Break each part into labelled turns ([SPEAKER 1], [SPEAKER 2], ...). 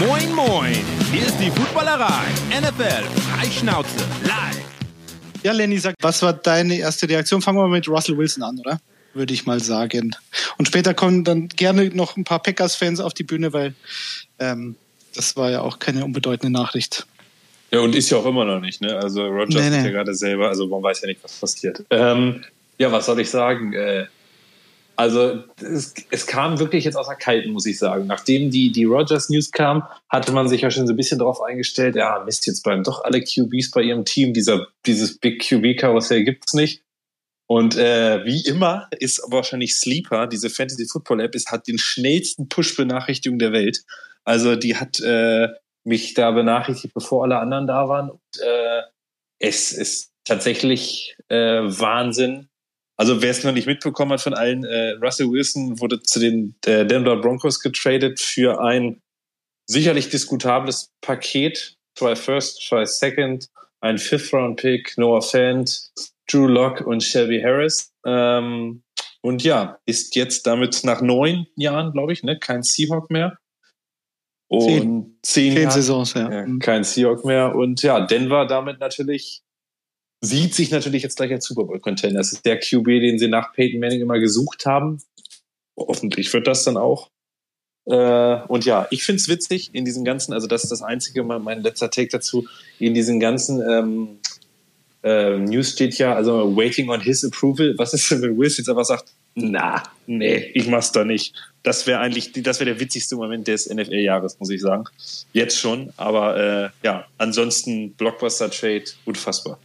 [SPEAKER 1] Moin, moin! Hier ist die Footballerei. NFL Freischnauze live.
[SPEAKER 2] Ja, Lenny, sag, was war deine erste Reaktion? Fangen wir mal mit Russell Wilson an, oder? Würde ich mal sagen. Und später kommen dann gerne noch ein paar Packers-Fans auf die Bühne, weil ähm, das war ja auch keine unbedeutende Nachricht.
[SPEAKER 3] Ja, und ist ja auch immer noch nicht, ne? Also Rogers nee, nee. ist ja gerade selber, also man weiß ja nicht, was passiert. Ähm, ja, was soll ich sagen? Äh, also es, es, kam wirklich jetzt aus der Kalten, muss ich sagen. Nachdem die, die Rogers News kam, hatte man sich ja schon so ein bisschen darauf eingestellt, ja, Mist, jetzt bleiben doch alle QBs bei ihrem Team. Dieser, dieses Big QB-Karussell gibt's nicht. Und äh, wie immer ist wahrscheinlich Sleeper, diese Fantasy Football App, ist, hat den schnellsten Push-Benachrichtigung der Welt. Also die hat äh, mich da benachrichtigt, bevor alle anderen da waren. Und äh, es ist tatsächlich äh, Wahnsinn, also wer es noch nicht mitbekommen hat von allen, äh, Russell Wilson wurde zu den äh, Denver Broncos getradet für ein sicherlich diskutables Paket. Zwei First, zwei Second, ein Fifth-Round-Pick, Noah Fant, Drew Locke und Shelby Harris. Ähm, und ja, ist jetzt damit nach neun Jahren, glaube ich, ne, kein Seahawk mehr. Und zehn, zehn, zehn
[SPEAKER 2] Saisons, ja.
[SPEAKER 3] ja. Kein Seahawk mehr. Und ja, Denver damit natürlich sieht sich natürlich jetzt gleich als Super Bowl-Contender. Das ist der QB, den sie nach Peyton Manning immer gesucht haben. Hoffentlich wird das dann auch. Äh, und ja, ich finde es witzig in diesem ganzen, also das ist das einzige, mein letzter Take dazu, in diesen ganzen ähm, äh, News steht ja, also waiting on his approval. Was ist denn, wenn Wills jetzt einfach sagt, na, nee, ich mach's da nicht. Das wäre eigentlich, das wäre der witzigste Moment des NFL-Jahres, muss ich sagen. Jetzt schon, aber äh, ja, ansonsten Blockbuster-Trade, unfassbar.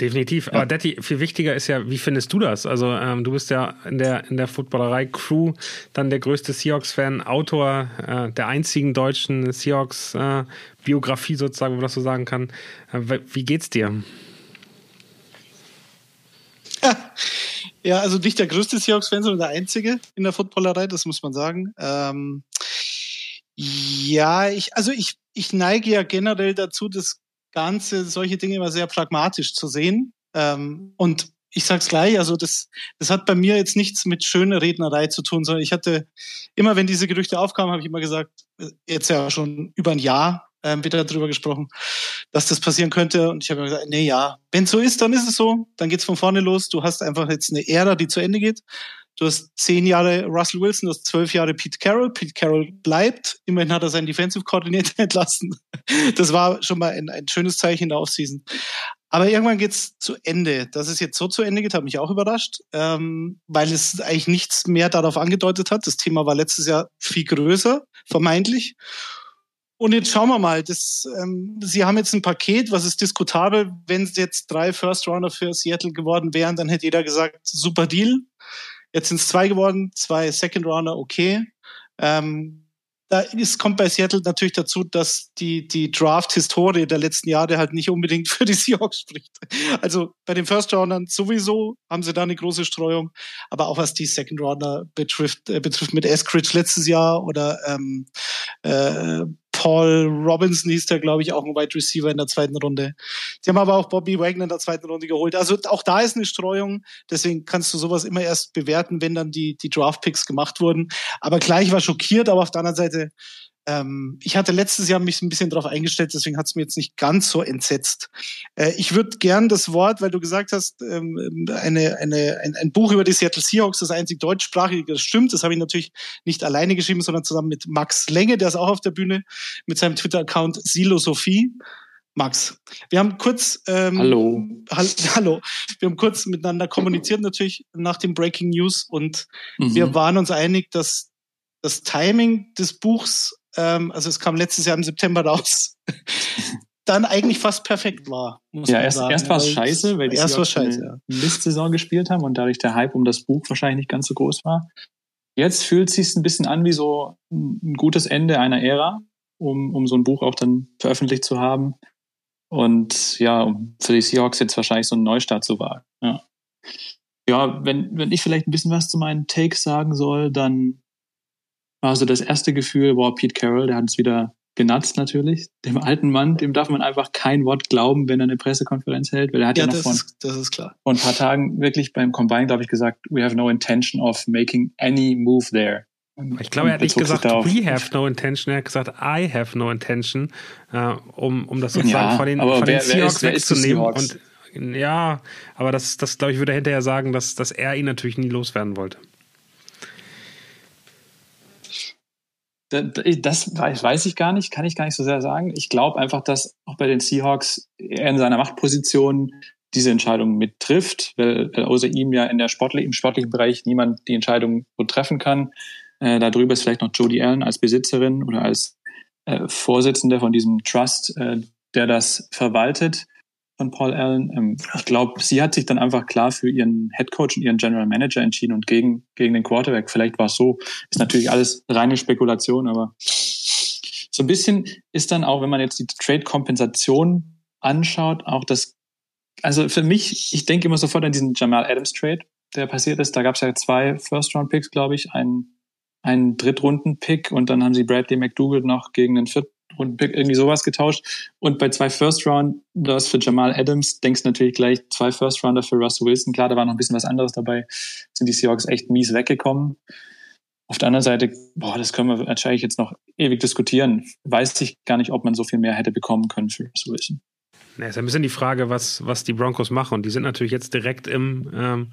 [SPEAKER 4] Definitiv. Ja. Aber Detti, viel wichtiger ist ja, wie findest du das? Also ähm, du bist ja in der in der Footballerei-Crew dann der größte Seahawks-Fan, Autor äh, der einzigen deutschen Seahawks-Biografie äh, sozusagen, wenn man das so sagen kann. Äh, wie geht's dir?
[SPEAKER 2] Ja, also nicht der größte Seahawks-Fan, sondern der einzige in der Footballerei, das muss man sagen. Ähm, ja, ich, also ich, ich neige ja generell dazu, das Ganze, solche Dinge immer sehr pragmatisch zu sehen. Ähm, und ich sag's gleich, also das, das hat bei mir jetzt nichts mit schöner Rednerei zu tun, sondern ich hatte immer, wenn diese Gerüchte aufkamen, habe ich immer gesagt, äh, jetzt ja schon über ein Jahr ähm, wieder darüber gesprochen, dass das passieren könnte. Und ich habe gesagt, nee, ja, wenn so ist, dann ist es so. Dann geht's von vorne los. Du hast einfach jetzt eine Ära, die zu Ende geht. Du hast zehn Jahre Russell Wilson, du hast zwölf Jahre Pete Carroll. Pete Carroll bleibt. Immerhin hat er seinen Defensive Coordinator entlassen. Das war schon mal ein, ein schönes Zeichen in der Offseason. Aber irgendwann geht's zu Ende. Dass es jetzt so zu Ende geht, hat mich auch überrascht, ähm, weil es eigentlich nichts mehr darauf angedeutet hat. Das Thema war letztes Jahr viel größer, vermeintlich. Und jetzt schauen wir mal. Das, ähm, Sie haben jetzt ein Paket, was ist diskutabel. Wenn es jetzt drei First Rounder für Seattle geworden wären, dann hätte jeder gesagt, super Deal. Jetzt sind es zwei geworden, zwei Second Rounder, okay. Ähm, da ist, kommt bei Seattle natürlich dazu, dass die, die Draft-Historie der letzten Jahre halt nicht unbedingt für die Seahawks spricht. Also bei den First Roundern sowieso haben sie da eine große Streuung, aber auch was die Second Rounder betrifft, äh, betrifft mit Eskridge letztes Jahr oder ähm, äh, Paul Robinson hieß der, glaube ich, auch ein Wide Receiver in der zweiten Runde. Sie haben aber auch Bobby Wagner in der zweiten Runde geholt. Also auch da ist eine Streuung. Deswegen kannst du sowas immer erst bewerten, wenn dann die, die Draft Picks gemacht wurden. Aber gleich war schockiert, aber auf der anderen Seite ähm, ich hatte letztes Jahr mich ein bisschen darauf eingestellt, deswegen hat es mir jetzt nicht ganz so entsetzt. Äh, ich würde gern das Wort, weil du gesagt hast, ähm, eine, eine, ein, ein, Buch über die Seattle Seahawks, das einzig deutschsprachige, das stimmt. Das habe ich natürlich nicht alleine geschrieben, sondern zusammen mit Max Lenge, der ist auch auf der Bühne, mit seinem Twitter-Account Silosophie. Max, wir haben kurz ähm,
[SPEAKER 5] hallo
[SPEAKER 2] hall, hallo, wir haben kurz miteinander kommuniziert natürlich nach dem Breaking News und mhm. wir waren uns einig, dass das Timing des Buchs ähm, also es kam letztes Jahr im September raus, dann eigentlich fast perfekt war.
[SPEAKER 5] Muss ja, man erst, sagen. erst war es scheiße, weil die
[SPEAKER 2] erst was scheiße,
[SPEAKER 5] ja. Mist-Saison gespielt haben und dadurch der Hype um das Buch wahrscheinlich nicht ganz so groß war. Jetzt fühlt es sich ein bisschen an wie so ein gutes Ende einer Ära, um, um so ein Buch auch dann veröffentlicht zu haben. Und ja, um für die Seahawks jetzt wahrscheinlich so einen Neustart zu wagen. Ja, ja wenn, wenn ich vielleicht ein bisschen was zu meinen Takes sagen soll, dann war so das erste Gefühl, wow, Pete Carroll, der hat es wieder genatzt natürlich. Dem alten Mann, dem darf man einfach kein Wort glauben, wenn er eine Pressekonferenz hält, weil er hat ja, ja noch
[SPEAKER 2] das
[SPEAKER 5] von,
[SPEAKER 2] ist, das ist klar.
[SPEAKER 5] vor ein paar Tagen wirklich beim Combine, glaube ich, gesagt, we have no intention of making any move there.
[SPEAKER 4] Ich glaube, er hat nicht gesagt, we have no intention, er hat gesagt, I have no intention, äh, um, um das sozusagen ja, von den, von wer, den Seahawks wer ist, wegzunehmen. Und ja, aber das, das glaube ich, würde er hinterher sagen, dass, dass er ihn natürlich nie loswerden wollte.
[SPEAKER 5] Das weiß ich gar nicht, kann ich gar nicht so sehr sagen. Ich glaube einfach, dass auch bei den Seahawks er in seiner Machtposition diese Entscheidung mit trifft, weil, weil außer ihm ja in der Sportli im sportlichen Bereich niemand die Entscheidung so treffen kann. Äh, darüber ist vielleicht noch Jodie Allen als Besitzerin oder als äh, Vorsitzende von diesem Trust, äh, der das verwaltet von Paul Allen. Ähm, ich glaube, sie hat sich dann einfach klar für ihren Head Coach und ihren General Manager entschieden und gegen, gegen den Quarterback. Vielleicht war es so. Ist natürlich alles reine Spekulation, aber so ein bisschen ist dann auch, wenn man jetzt die Trade-Kompensation anschaut, auch das, also für mich, ich denke immer sofort an diesen Jamal Adams Trade, der passiert ist. Da gab es ja zwei First-Round-Picks, glaube ich, einen, einen Drittrunden-Pick und dann haben sie Bradley McDougall noch gegen einen Viert und irgendwie sowas getauscht. Und bei zwei First Rounders für Jamal Adams denkst du natürlich gleich zwei First Rounder für Russell Wilson. Klar, da war noch ein bisschen was anderes dabei. Sind die Seahawks echt mies weggekommen. Auf der anderen Seite, boah, das können wir wahrscheinlich jetzt noch ewig diskutieren. Weiß ich gar nicht, ob man so viel mehr hätte bekommen können für Russell Wilson.
[SPEAKER 4] Ja, ist ein bisschen die Frage, was, was die Broncos machen. Und die sind natürlich jetzt direkt im ähm,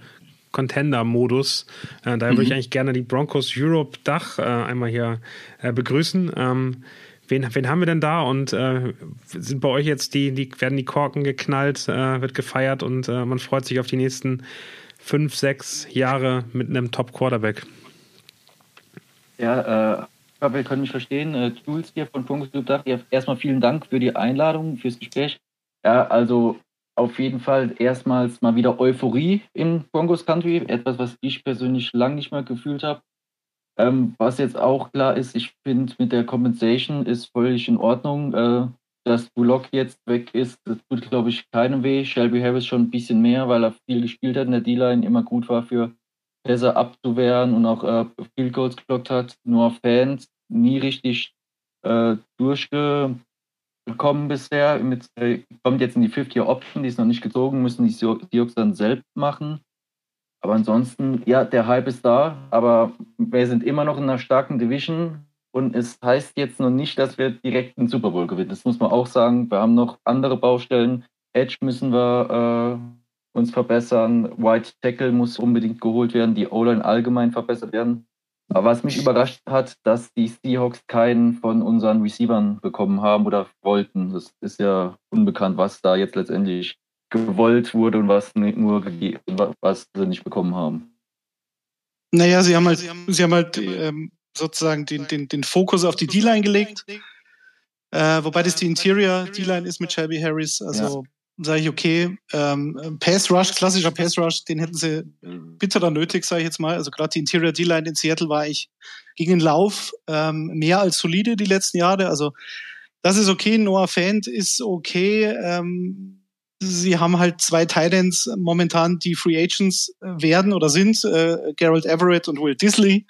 [SPEAKER 4] Contender-Modus. Äh, daher mhm. würde ich eigentlich gerne die Broncos Europe Dach äh, einmal hier äh, begrüßen. Ähm, Wen, wen haben wir denn da? Und äh, sind bei euch jetzt die, die, werden die Korken geknallt, äh, wird gefeiert und äh, man freut sich auf die nächsten fünf, sechs Jahre mit einem Top-Quarterback?
[SPEAKER 6] Ja, äh, wir können mich verstehen. Äh, Jules hier von Funkus Dach. Erstmal vielen Dank für die Einladung, fürs Gespräch. Ja, also auf jeden Fall erstmals mal wieder Euphorie im Broncos Country. Etwas, was ich persönlich lange nicht mehr gefühlt habe. Ähm, was jetzt auch klar ist, ich finde, mit der Compensation ist völlig in Ordnung. Äh, dass Bullock jetzt weg ist, das tut, glaube ich, keinem weh. Shelby Harris schon ein bisschen mehr, weil er viel gespielt hat in der D-Line, immer gut war für besser abzuwehren und auch äh, Field Goals geblockt hat. Nur Fans nie richtig äh, durchgekommen bisher. Mit, äh, kommt jetzt in die 50-Year-Option, die ist noch nicht gezogen, müssen die Seahawks dann selbst machen. Aber ansonsten, ja, der Hype ist da, aber wir sind immer noch in einer starken Division und es heißt jetzt noch nicht, dass wir direkt den Super Bowl gewinnen. Das muss man auch sagen. Wir haben noch andere Baustellen. Edge müssen wir äh, uns verbessern. White Tackle muss unbedingt geholt werden. Die O-Line allgemein verbessert werden. Aber was mich überrascht hat, dass die Seahawks keinen von unseren Receivern bekommen haben oder wollten. Das ist ja unbekannt, was da jetzt letztendlich gewollt wurde und was nur was sie nicht bekommen haben.
[SPEAKER 2] Naja, sie haben halt, sie haben halt ähm, sozusagen den, den, den Fokus auf die D-Line gelegt. Äh, wobei das die Interior D-Line ist mit Shelby Harris. Also ja. sage ich, okay, ähm, Pass Rush, klassischer Pass Rush, den hätten sie bitterer nötig, sage ich jetzt mal. Also gerade die Interior D-Line in Seattle war ich gegen den Lauf ähm, mehr als solide die letzten Jahre. Also das ist okay. Noah Fant ist okay. Ähm, sie haben halt zwei Titans momentan, die Free Agents äh, werden oder sind, äh, Gerald Everett und Will Disley.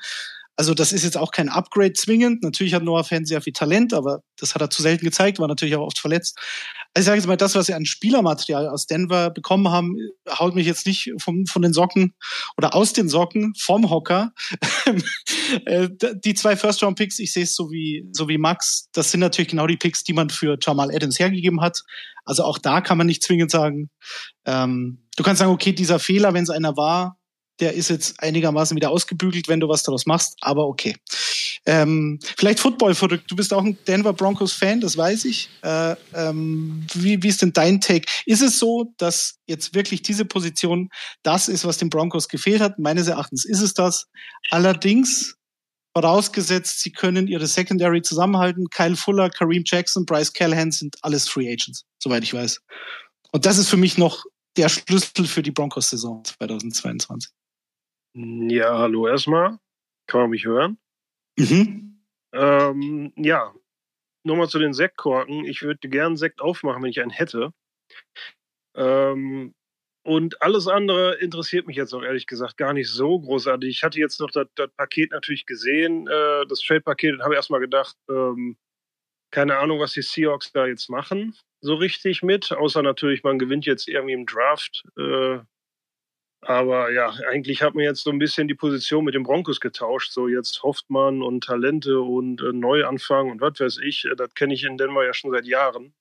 [SPEAKER 2] Also das ist jetzt auch kein Upgrade zwingend. Natürlich hat Noah Fan sehr viel Talent, aber das hat er zu selten gezeigt, war natürlich auch oft verletzt. Also ich sage jetzt mal, das, was sie an Spielermaterial aus Denver bekommen haben, haut mich jetzt nicht vom, von den Socken oder aus den Socken vom Hocker. Äh, die zwei First-Round-Picks, ich sehe es so wie, so wie Max, das sind natürlich genau die Picks, die man für Jamal Adams hergegeben hat. Also auch da kann man nicht zwingend sagen, ähm, du kannst sagen, okay, dieser Fehler, wenn es einer war, der ist jetzt einigermaßen wieder ausgebügelt, wenn du was daraus machst, aber okay. Ähm, vielleicht Football verrückt. Du bist auch ein Denver Broncos Fan, das weiß ich. Äh, ähm, wie, wie ist denn dein Take? Ist es so, dass jetzt wirklich diese Position das ist, was den Broncos gefehlt hat? Meines Erachtens ist es das. Allerdings vorausgesetzt, sie können ihre Secondary zusammenhalten. Kyle Fuller, Kareem Jackson, Bryce Callahan sind alles Free Agents, soweit ich weiß. Und das ist für mich noch der Schlüssel für die Broncos-Saison 2022.
[SPEAKER 7] Ja, hallo erstmal. Kann man mich hören? Mhm. Ähm, ja, nochmal zu den Sektkorken. Ich würde gern Sekt aufmachen, wenn ich einen hätte. Ähm, und alles andere interessiert mich jetzt auch ehrlich gesagt gar nicht so großartig. Ich hatte jetzt noch das, das Paket natürlich gesehen, äh, das Trade-Paket, und habe erstmal gedacht, ähm, keine Ahnung, was die Seahawks da jetzt machen, so richtig mit. Außer natürlich, man gewinnt jetzt irgendwie im Draft. Äh, Aber ja, eigentlich hat man jetzt so ein bisschen die Position mit den Broncos getauscht. So jetzt hofft man und Talente und äh, Neuanfang und was weiß ich. Äh, das kenne ich in Denver ja schon seit Jahren.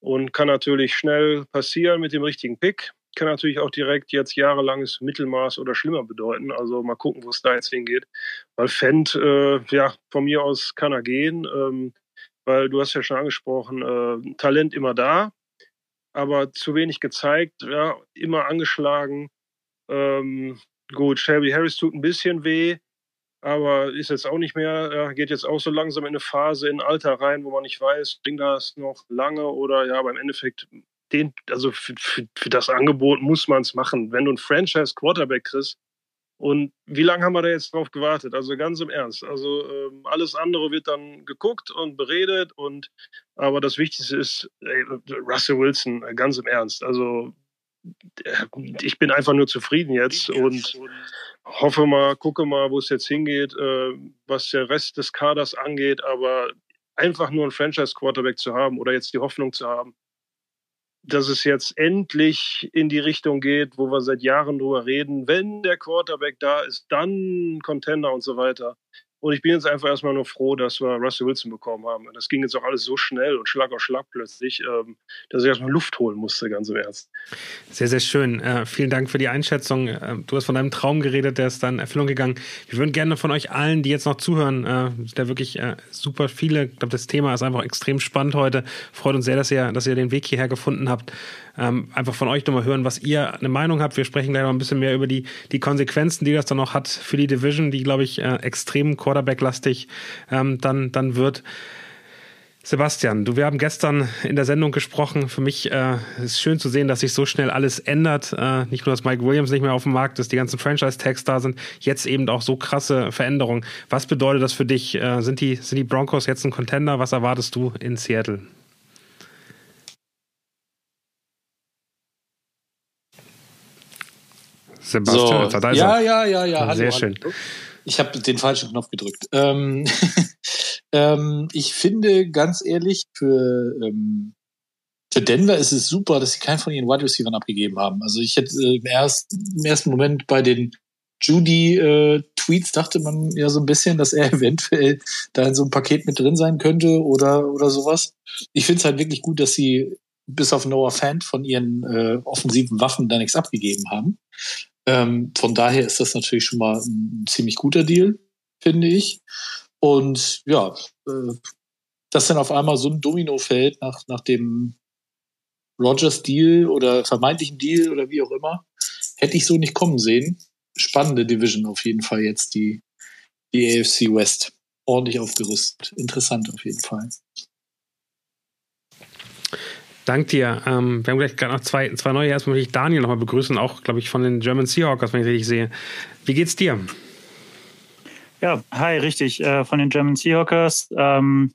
[SPEAKER 7] Und kann natürlich schnell passieren mit dem richtigen Pick. Kann natürlich auch direkt jetzt jahrelanges Mittelmaß oder schlimmer bedeuten. Also mal gucken, wo es da jetzt hingeht. Weil Fendt, äh, ja, von mir aus kann er gehen. Ähm, weil du hast ja schon angesprochen, äh, Talent immer da, aber zu wenig gezeigt, ja, immer angeschlagen ähm, gut, Shelby Harris tut ein bisschen weh, aber ist jetzt auch nicht mehr, ja, geht jetzt auch so langsam in eine Phase, in ein Alter rein, wo man nicht weiß, bringt das noch lange oder ja, beim Endeffekt, den, also für, für, für das Angebot muss man es machen. Wenn du ein Franchise-Quarterback kriegst, und wie lange haben wir da jetzt drauf gewartet? Also ganz im Ernst. Also ähm, alles andere wird dann geguckt und beredet und aber das Wichtigste ist ey, Russell Wilson, ganz im Ernst. Also ich bin einfach nur zufrieden jetzt und hoffe mal, gucke mal, wo es jetzt hingeht, äh, was der Rest des Kaders angeht. Aber einfach nur einen Franchise-Quarterback zu haben oder jetzt die Hoffnung zu haben, dass es jetzt endlich in die Richtung geht, wo wir seit Jahren drüber reden, wenn der Quarterback da ist, dann Contender und so weiter. Und ich bin jetzt einfach erstmal nur froh, dass wir Russell Wilson bekommen haben. Das ging jetzt auch alles so schnell und Schlag auf Schlag plötzlich, ähm, dass ich erstmal Luft holen musste, ganz im Ernst.
[SPEAKER 4] Sehr, sehr schön. Äh, vielen Dank für die Einschätzung. Äh, du hast von deinem Traum geredet, der ist dann Erfüllung gegangen. Wir würden gerne von euch allen, die jetzt noch zuhören, äh, da wirklich äh, super viele, ich glaube, das Thema ist einfach extrem spannend heute. Freut uns sehr, dass ihr, dass ihr den Weg hierher gefunden habt ähm, einfach von euch nochmal hören, was ihr eine Meinung habt. Wir sprechen gleich noch ein bisschen mehr über die, die Konsequenzen, die das dann noch hat für die Division, die, glaube ich, extrem Quarterback-lastig ähm, dann, dann wird. Sebastian, du, wir haben gestern in der Sendung gesprochen. Für mich äh, ist schön zu sehen, dass sich so schnell alles ändert. Äh, nicht nur, dass Mike Williams nicht mehr auf dem Markt ist, die ganzen Franchise-Tags da sind, jetzt eben auch so krasse Veränderungen. Was bedeutet das für dich? Äh, sind, die, sind die Broncos jetzt ein Contender? Was erwartest du in Seattle?
[SPEAKER 5] Sebastian, so, ja, ja, ja, ja,
[SPEAKER 4] hallo, Sehr schön.
[SPEAKER 5] Hallo. Ich habe den falschen Knopf gedrückt. Ähm, ähm, ich finde ganz ehrlich, für, ähm, für Denver ist es super, dass sie keinen von ihren Wide Receivers abgegeben haben. Also ich hätte äh, im, erst, im ersten Moment bei den Judy-Tweets äh, dachte man ja so ein bisschen, dass er eventuell da in so einem Paket mit drin sein könnte oder, oder sowas. Ich finde es halt wirklich gut, dass sie bis auf Noah Fant von ihren äh, offensiven Waffen da nichts abgegeben haben. Ähm, von daher ist das natürlich schon mal ein, ziemlich guter Deal, finde ich. Und ja, äh, dass dann auf einmal so ein Domino fällt nach, nach dem Rogers Deal oder vermeintlichen Deal oder wie auch immer, hätte ich so nicht kommen sehen. Spannende Division auf jeden Fall jetzt, die, die AFC West. Ordentlich aufgerüstet. Interessant auf jeden Fall.
[SPEAKER 4] Dank dir. Ähm, wir haben gleich gerade noch zwei, zwei neue. Erstmal möchte ich Daniel nochmal begrüßen, auch, glaube ich, von den German Seahawkers, wenn ich richtig sehe. Wie geht's dir?
[SPEAKER 8] Ja, hi, richtig, äh, von den German Seahawkers. Ähm,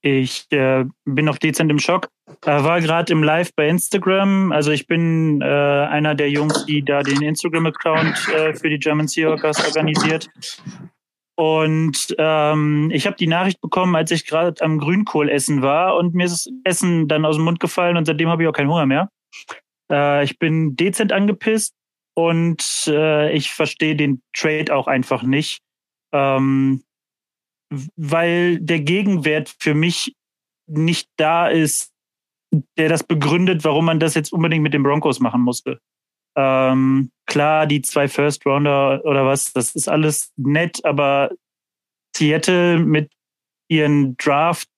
[SPEAKER 8] ich äh, bin noch dezent im Schock. Äh, war gerade im Live bei Instagram. Also ich bin äh, einer der Jungs, die da den Instagram-Account äh, für die German Seahawkers organisiert. Und ähm, ich habe die Nachricht bekommen, als ich gerade am Grünkohlessen war und mir ist das Essen dann aus dem Mund gefallen und seitdem habe ich auch keinen Hunger mehr. Äh, ich bin dezent angepisst und äh, ich verstehe den Trade auch einfach nicht, ähm, weil der Gegenwert für mich nicht da ist, der das begründet, warum man das jetzt unbedingt mit den Broncos machen musste. Ähm, klar, die zwei First Rounder oder was, das ist alles nett, aber Seattle mit ihren Draft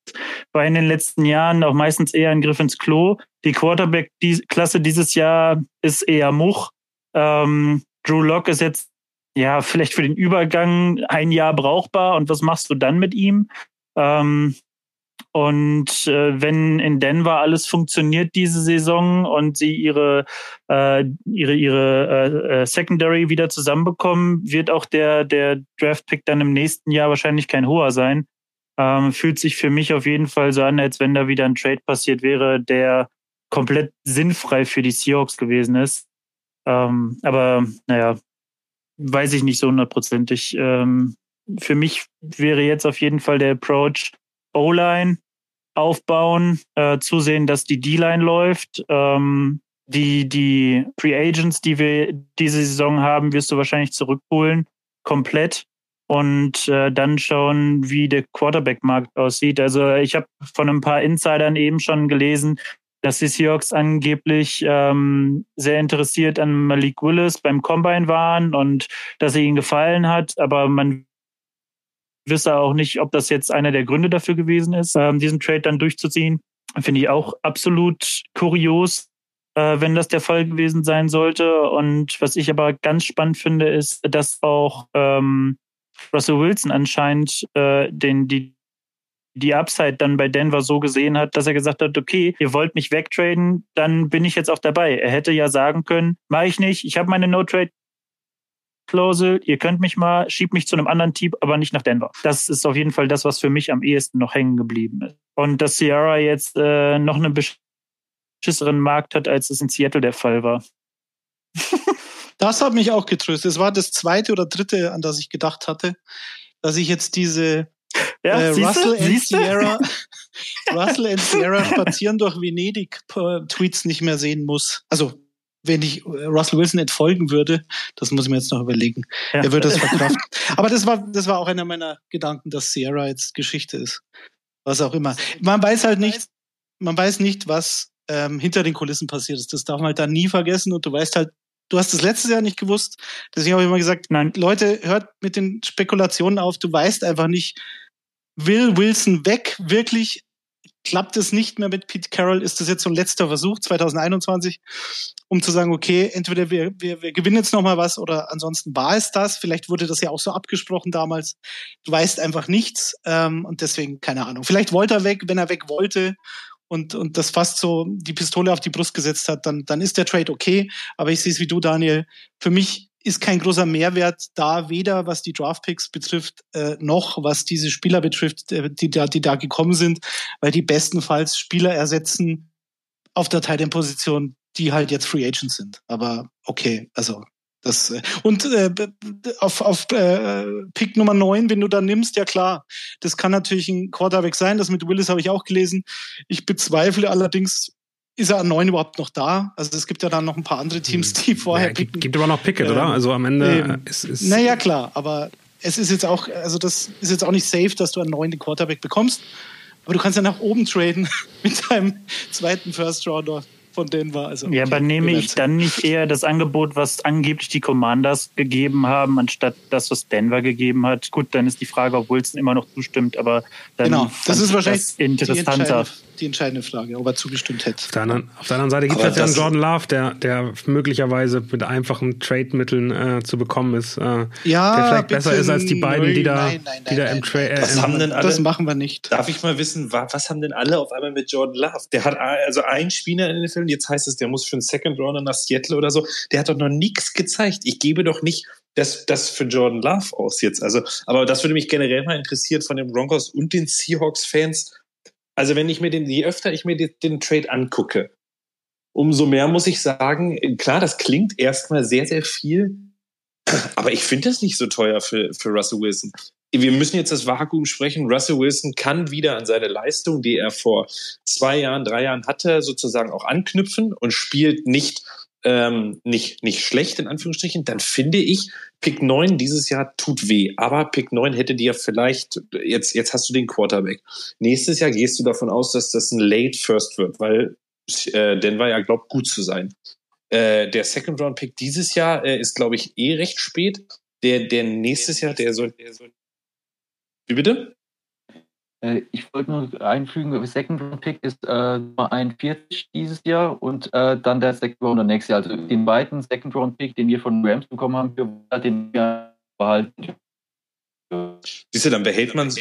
[SPEAKER 8] war in den letzten Jahren auch meistens eher ein Griff ins Klo. Die Quarterback-Klasse dieses Jahr ist eher Much. Ähm, Drew Locke ist jetzt ja vielleicht für den Übergang ein Jahr brauchbar. Und was machst du dann mit ihm? Ähm, und äh, wenn in Denver alles funktioniert diese Saison und sie ihre äh, ihre ihre äh, äh, Secondary wieder zusammenbekommen, wird auch der der Draft Pick dann im nächsten Jahr wahrscheinlich kein hoher sein. Ähm, fühlt sich für mich auf jeden Fall so an, als wenn da wieder ein Trade passiert wäre, der komplett sinnfrei für die Seahawks gewesen ist. Ähm, aber naja, weiß ich nicht so hundertprozentig. Ähm, für mich wäre jetzt auf jeden Fall der Approach O-Line aufbauen, äh, zusehen, dass die D-Line läuft. Ähm, die, die Free Agents, die wir diese Saison haben, wirst du wahrscheinlich zurückholen, komplett. Und äh, dann schauen, wie der Quarterback-Markt aussieht. Also ich habe von ein paar Insidern eben schon gelesen, dass die Seahawks angeblich ähm, sehr interessiert an Malik Willis beim Combine waren und dass er ihnen gefallen hat, aber man wisse auch nicht, ob das jetzt einer der Gründe dafür gewesen ist, ähm, diesen Trade dann durchzuziehen. Finde ich auch absolut kurios, äh, wenn das der Fall gewesen sein sollte. Und was ich aber ganz spannend finde, ist, dass auch ähm, Russell Wilson anscheinend äh, den, die, die Upside dann bei Denver so gesehen hat, dass er gesagt hat, okay, ihr wollt mich wegtraden, dann bin ich jetzt auch dabei. Er hätte ja sagen können, mache ich nicht, ich habe meine No-Trade Klausel, ihr könnt mich mal, schiebt mich zu einem anderen Team, aber nicht nach Denver. Das ist auf jeden Fall das, was für mich am ehesten noch hängen geblieben ist. Und dass Sierra jetzt äh, noch einen beschisseren Markt hat, als es in Seattle der Fall war.
[SPEAKER 2] das hat mich auch getröstet. Es war das zweite oder dritte, an das ich gedacht hatte, dass ich jetzt diese ja, äh, Russell and Sierra, Russell and Sierra spazieren durch Venedig Tweets nicht mehr sehen muss. Also wenn ich Russell Wilson entfolgen würde, das muss ich mir jetzt noch überlegen. Ja. Er würde das verkraften. Aber das war, das war auch einer meiner Gedanken, dass Sierra jetzt Geschichte ist. Was auch immer. Man weiß halt nicht, man weiß nicht, was ähm, hinter den Kulissen passiert ist. Das darf man halt da nie vergessen und du weißt halt, du hast das letztes Jahr nicht gewusst. Deswegen habe ich immer gesagt, nein, Leute, hört mit den Spekulationen auf. Du weißt einfach nicht, will Wilson weg wirklich klappt es nicht mehr mit Pete Carroll, ist das jetzt so ein letzter Versuch 2021, um zu sagen, okay, entweder wir, wir, wir gewinnen jetzt nochmal was oder ansonsten war es das. Vielleicht wurde das ja auch so abgesprochen damals. Du weißt einfach nichts ähm, und deswegen keine Ahnung. Vielleicht wollte er weg, wenn er weg wollte und, und das fast so die Pistole auf die Brust gesetzt hat, dann, dann ist der Trade okay. Aber ich sehe es wie du, Daniel. Für mich ist kein großer Mehrwert da, weder was die Draftpicks betrifft, äh, noch was diese Spieler betrifft, äh, die, da, die da gekommen sind, weil die bestenfalls Spieler ersetzen auf der Titan-Position, die halt jetzt Free Agents sind. Aber okay, also das äh, und äh, auf, auf äh, Pick Nummer 9, wenn du da nimmst, ja klar, das kann natürlich ein Quarterback sein, das mit Willis habe ich auch gelesen. Ich bezweifle allerdings, ist er an neun überhaupt noch da? Also es gibt ja dann noch ein paar andere Teams, hm. die vorher
[SPEAKER 4] ja, gibt, gibt aber noch Pickett, ähm, oder? Also am Ende
[SPEAKER 2] eben. ist, ist Naja, klar, aber es ist jetzt auch, also das ist jetzt auch nicht safe, dass du einen neuen Quarterback bekommst. Aber du kannst ja nach oben traden mit deinem zweiten First Rounder von denen war. Also,
[SPEAKER 8] ja, aber nehme ich dann nicht eher das Angebot, was angeblich die Commanders gegeben haben, anstatt das, was Denver gegeben hat? Gut, dann ist die Frage, ob Wilson immer noch zustimmt, aber dann
[SPEAKER 2] genau, das ist wahrscheinlich
[SPEAKER 8] das interessanter.
[SPEAKER 2] Die, die entscheidende Frage, ob er zugestimmt hätte.
[SPEAKER 4] Auf der anderen, auf der anderen Seite gibt es ja einen Jordan Love, der, der möglicherweise mit einfachen Trade-Mitteln äh, zu bekommen ist. Äh,
[SPEAKER 2] ja,
[SPEAKER 4] der vielleicht besser ist als die beiden, die da, nein, nein, nein, die da im Trade. Äh,
[SPEAKER 3] was haben denn alle,
[SPEAKER 2] das machen wir nicht.
[SPEAKER 3] Darf ich mal wissen, was haben denn alle auf einmal mit Jordan Love? Der hat also einen Spieler in den Film, jetzt heißt es, der muss für einen Second Runner nach Seattle oder so. Der hat doch noch nichts gezeigt. Ich gebe doch nicht das, das für Jordan Love aus jetzt. Also, aber das würde mich generell mal interessiert von den Broncos und den Seahawks-Fans. Also, wenn ich mir den, je öfter ich mir den, den Trade angucke, umso mehr muss ich sagen, klar, das klingt erstmal sehr, sehr viel, aber ich finde das nicht so teuer für, für Russell Wilson wir müssen jetzt das Vakuum sprechen. Russell Wilson kann wieder an seine Leistung, die er vor zwei Jahren, drei Jahren hatte, sozusagen auch anknüpfen und spielt nicht, ähm, nicht, nicht schlecht, in Anführungsstrichen. Dann finde ich, Pick 9 dieses Jahr tut weh. Aber Pick 9 hätte dir vielleicht, jetzt, jetzt hast du den Quarterback. Nächstes Jahr gehst du davon aus, dass das ein Late First wird, weil äh, Denver ja glaubt, gut zu sein. Äh, der Second Round Pick dieses Jahr äh, ist, glaube ich, eh recht spät. Der, der nächstes Jahr, der soll, der soll wie bitte?
[SPEAKER 6] Äh, ich wollte nur einfügen, Second Round Pick ist äh, Nummer 41 dieses Jahr und äh, dann der Second Round nächstes Jahr. Also den weiten Second Round Pick, den wir von Rams bekommen haben, wir den wir behalten.
[SPEAKER 3] Siehst du, dann behält man,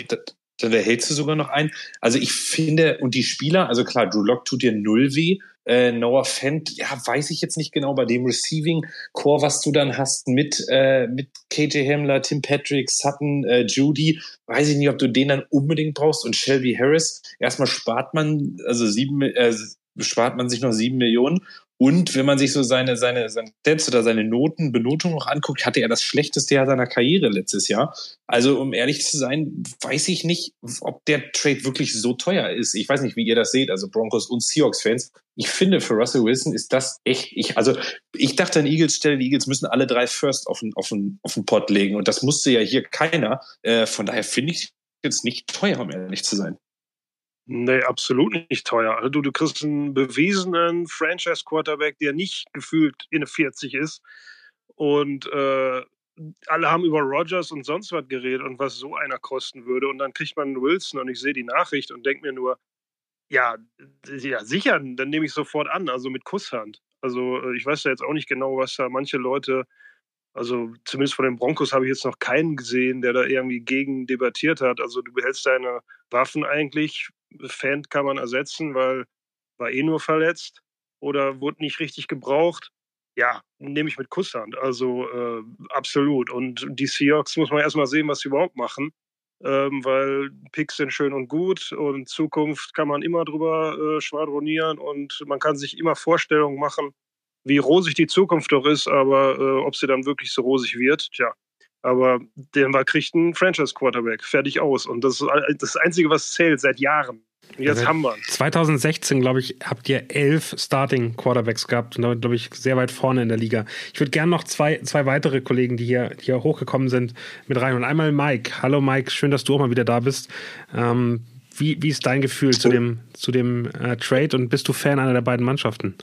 [SPEAKER 3] dann behältst du sogar noch einen. Also ich finde, und die Spieler, also klar, Drew Lock tut dir null weh, äh, Noah Fent, ja, weiß ich jetzt nicht genau, bei dem Receiving Core, was du dann hast mit, äh, mit KJ Hamler, Tim Patrick, Sutton, äh, Judy, weiß ich nicht, ob du den dann unbedingt brauchst und Shelby Harris. Erstmal spart man, also sieben, äh, spart man sich noch sieben Millionen Und wenn man sich so seine, seine, seine Stats oder seine Noten, Benotung noch anguckt, hatte er das schlechteste Jahr seiner Karriere letztes Jahr. Also, um ehrlich zu sein, weiß ich nicht, ob der Trade wirklich so teuer ist. Ich weiß nicht, wie ihr das seht, also Broncos und Seahawks-Fans. Ich finde, für Russell Wilson ist das echt, ich, also, ich dachte an Eagles Stelle, die Eagles müssen alle drei First auf den, auf den, auf den Pot legen. Und das musste ja hier keiner. Äh, von daher finde ich jetzt nicht teuer, um ehrlich zu sein.
[SPEAKER 7] Nee, absolut nicht teuer. Also du, du kriegst einen bewiesenen Franchise-Quarterback, der nicht gefühlt in 40 ist. Und äh, alle haben über Rogers und sonst was geredet und was so einer kosten würde. Und dann kriegt man einen Wilson und ich sehe die Nachricht und denke mir nur, ja, ja, sicher, dann nehme ich sofort an, also mit Kusshand. Also äh, ich weiß ja jetzt auch nicht genau, was da manche Leute, also zumindest von den Broncos habe ich jetzt noch keinen gesehen, der da irgendwie gegen debattiert hat. Also du behältst deine Waffen eigentlich Fan kann man ersetzen, weil war eh nur verletzt oder wurde nicht richtig gebraucht. Ja, nehme ich mit Kusshand. Also äh, absolut. Und die Seahawks muss man erstmal sehen, was sie überhaupt machen. Ähm, weil Picks sind schön und gut und Zukunft kann man immer drüber äh, schwadronieren und man kann sich immer Vorstellungen machen, wie rosig die Zukunft doch ist, aber äh, ob sie dann wirklich so rosig wird, tja. Aber Denver kriegt einen Franchise-Quarterback, fertig aus. Und das ist das Einzige, was zählt seit Jahren. Jetzt also haben wir
[SPEAKER 4] 2016, glaube ich, habt ihr elf Starting Quarterbacks gehabt und damit, glaube ich, sehr weit vorne in der Liga. Ich würde gerne noch zwei, zwei weitere Kollegen, die hier, die hier hochgekommen sind, mit rein. Und einmal Mike. Hallo Mike, schön, dass du auch mal wieder da bist. Ähm, wie, wie ist dein Gefühl zu dem, zu dem äh, Trade und bist du Fan einer der beiden Mannschaften?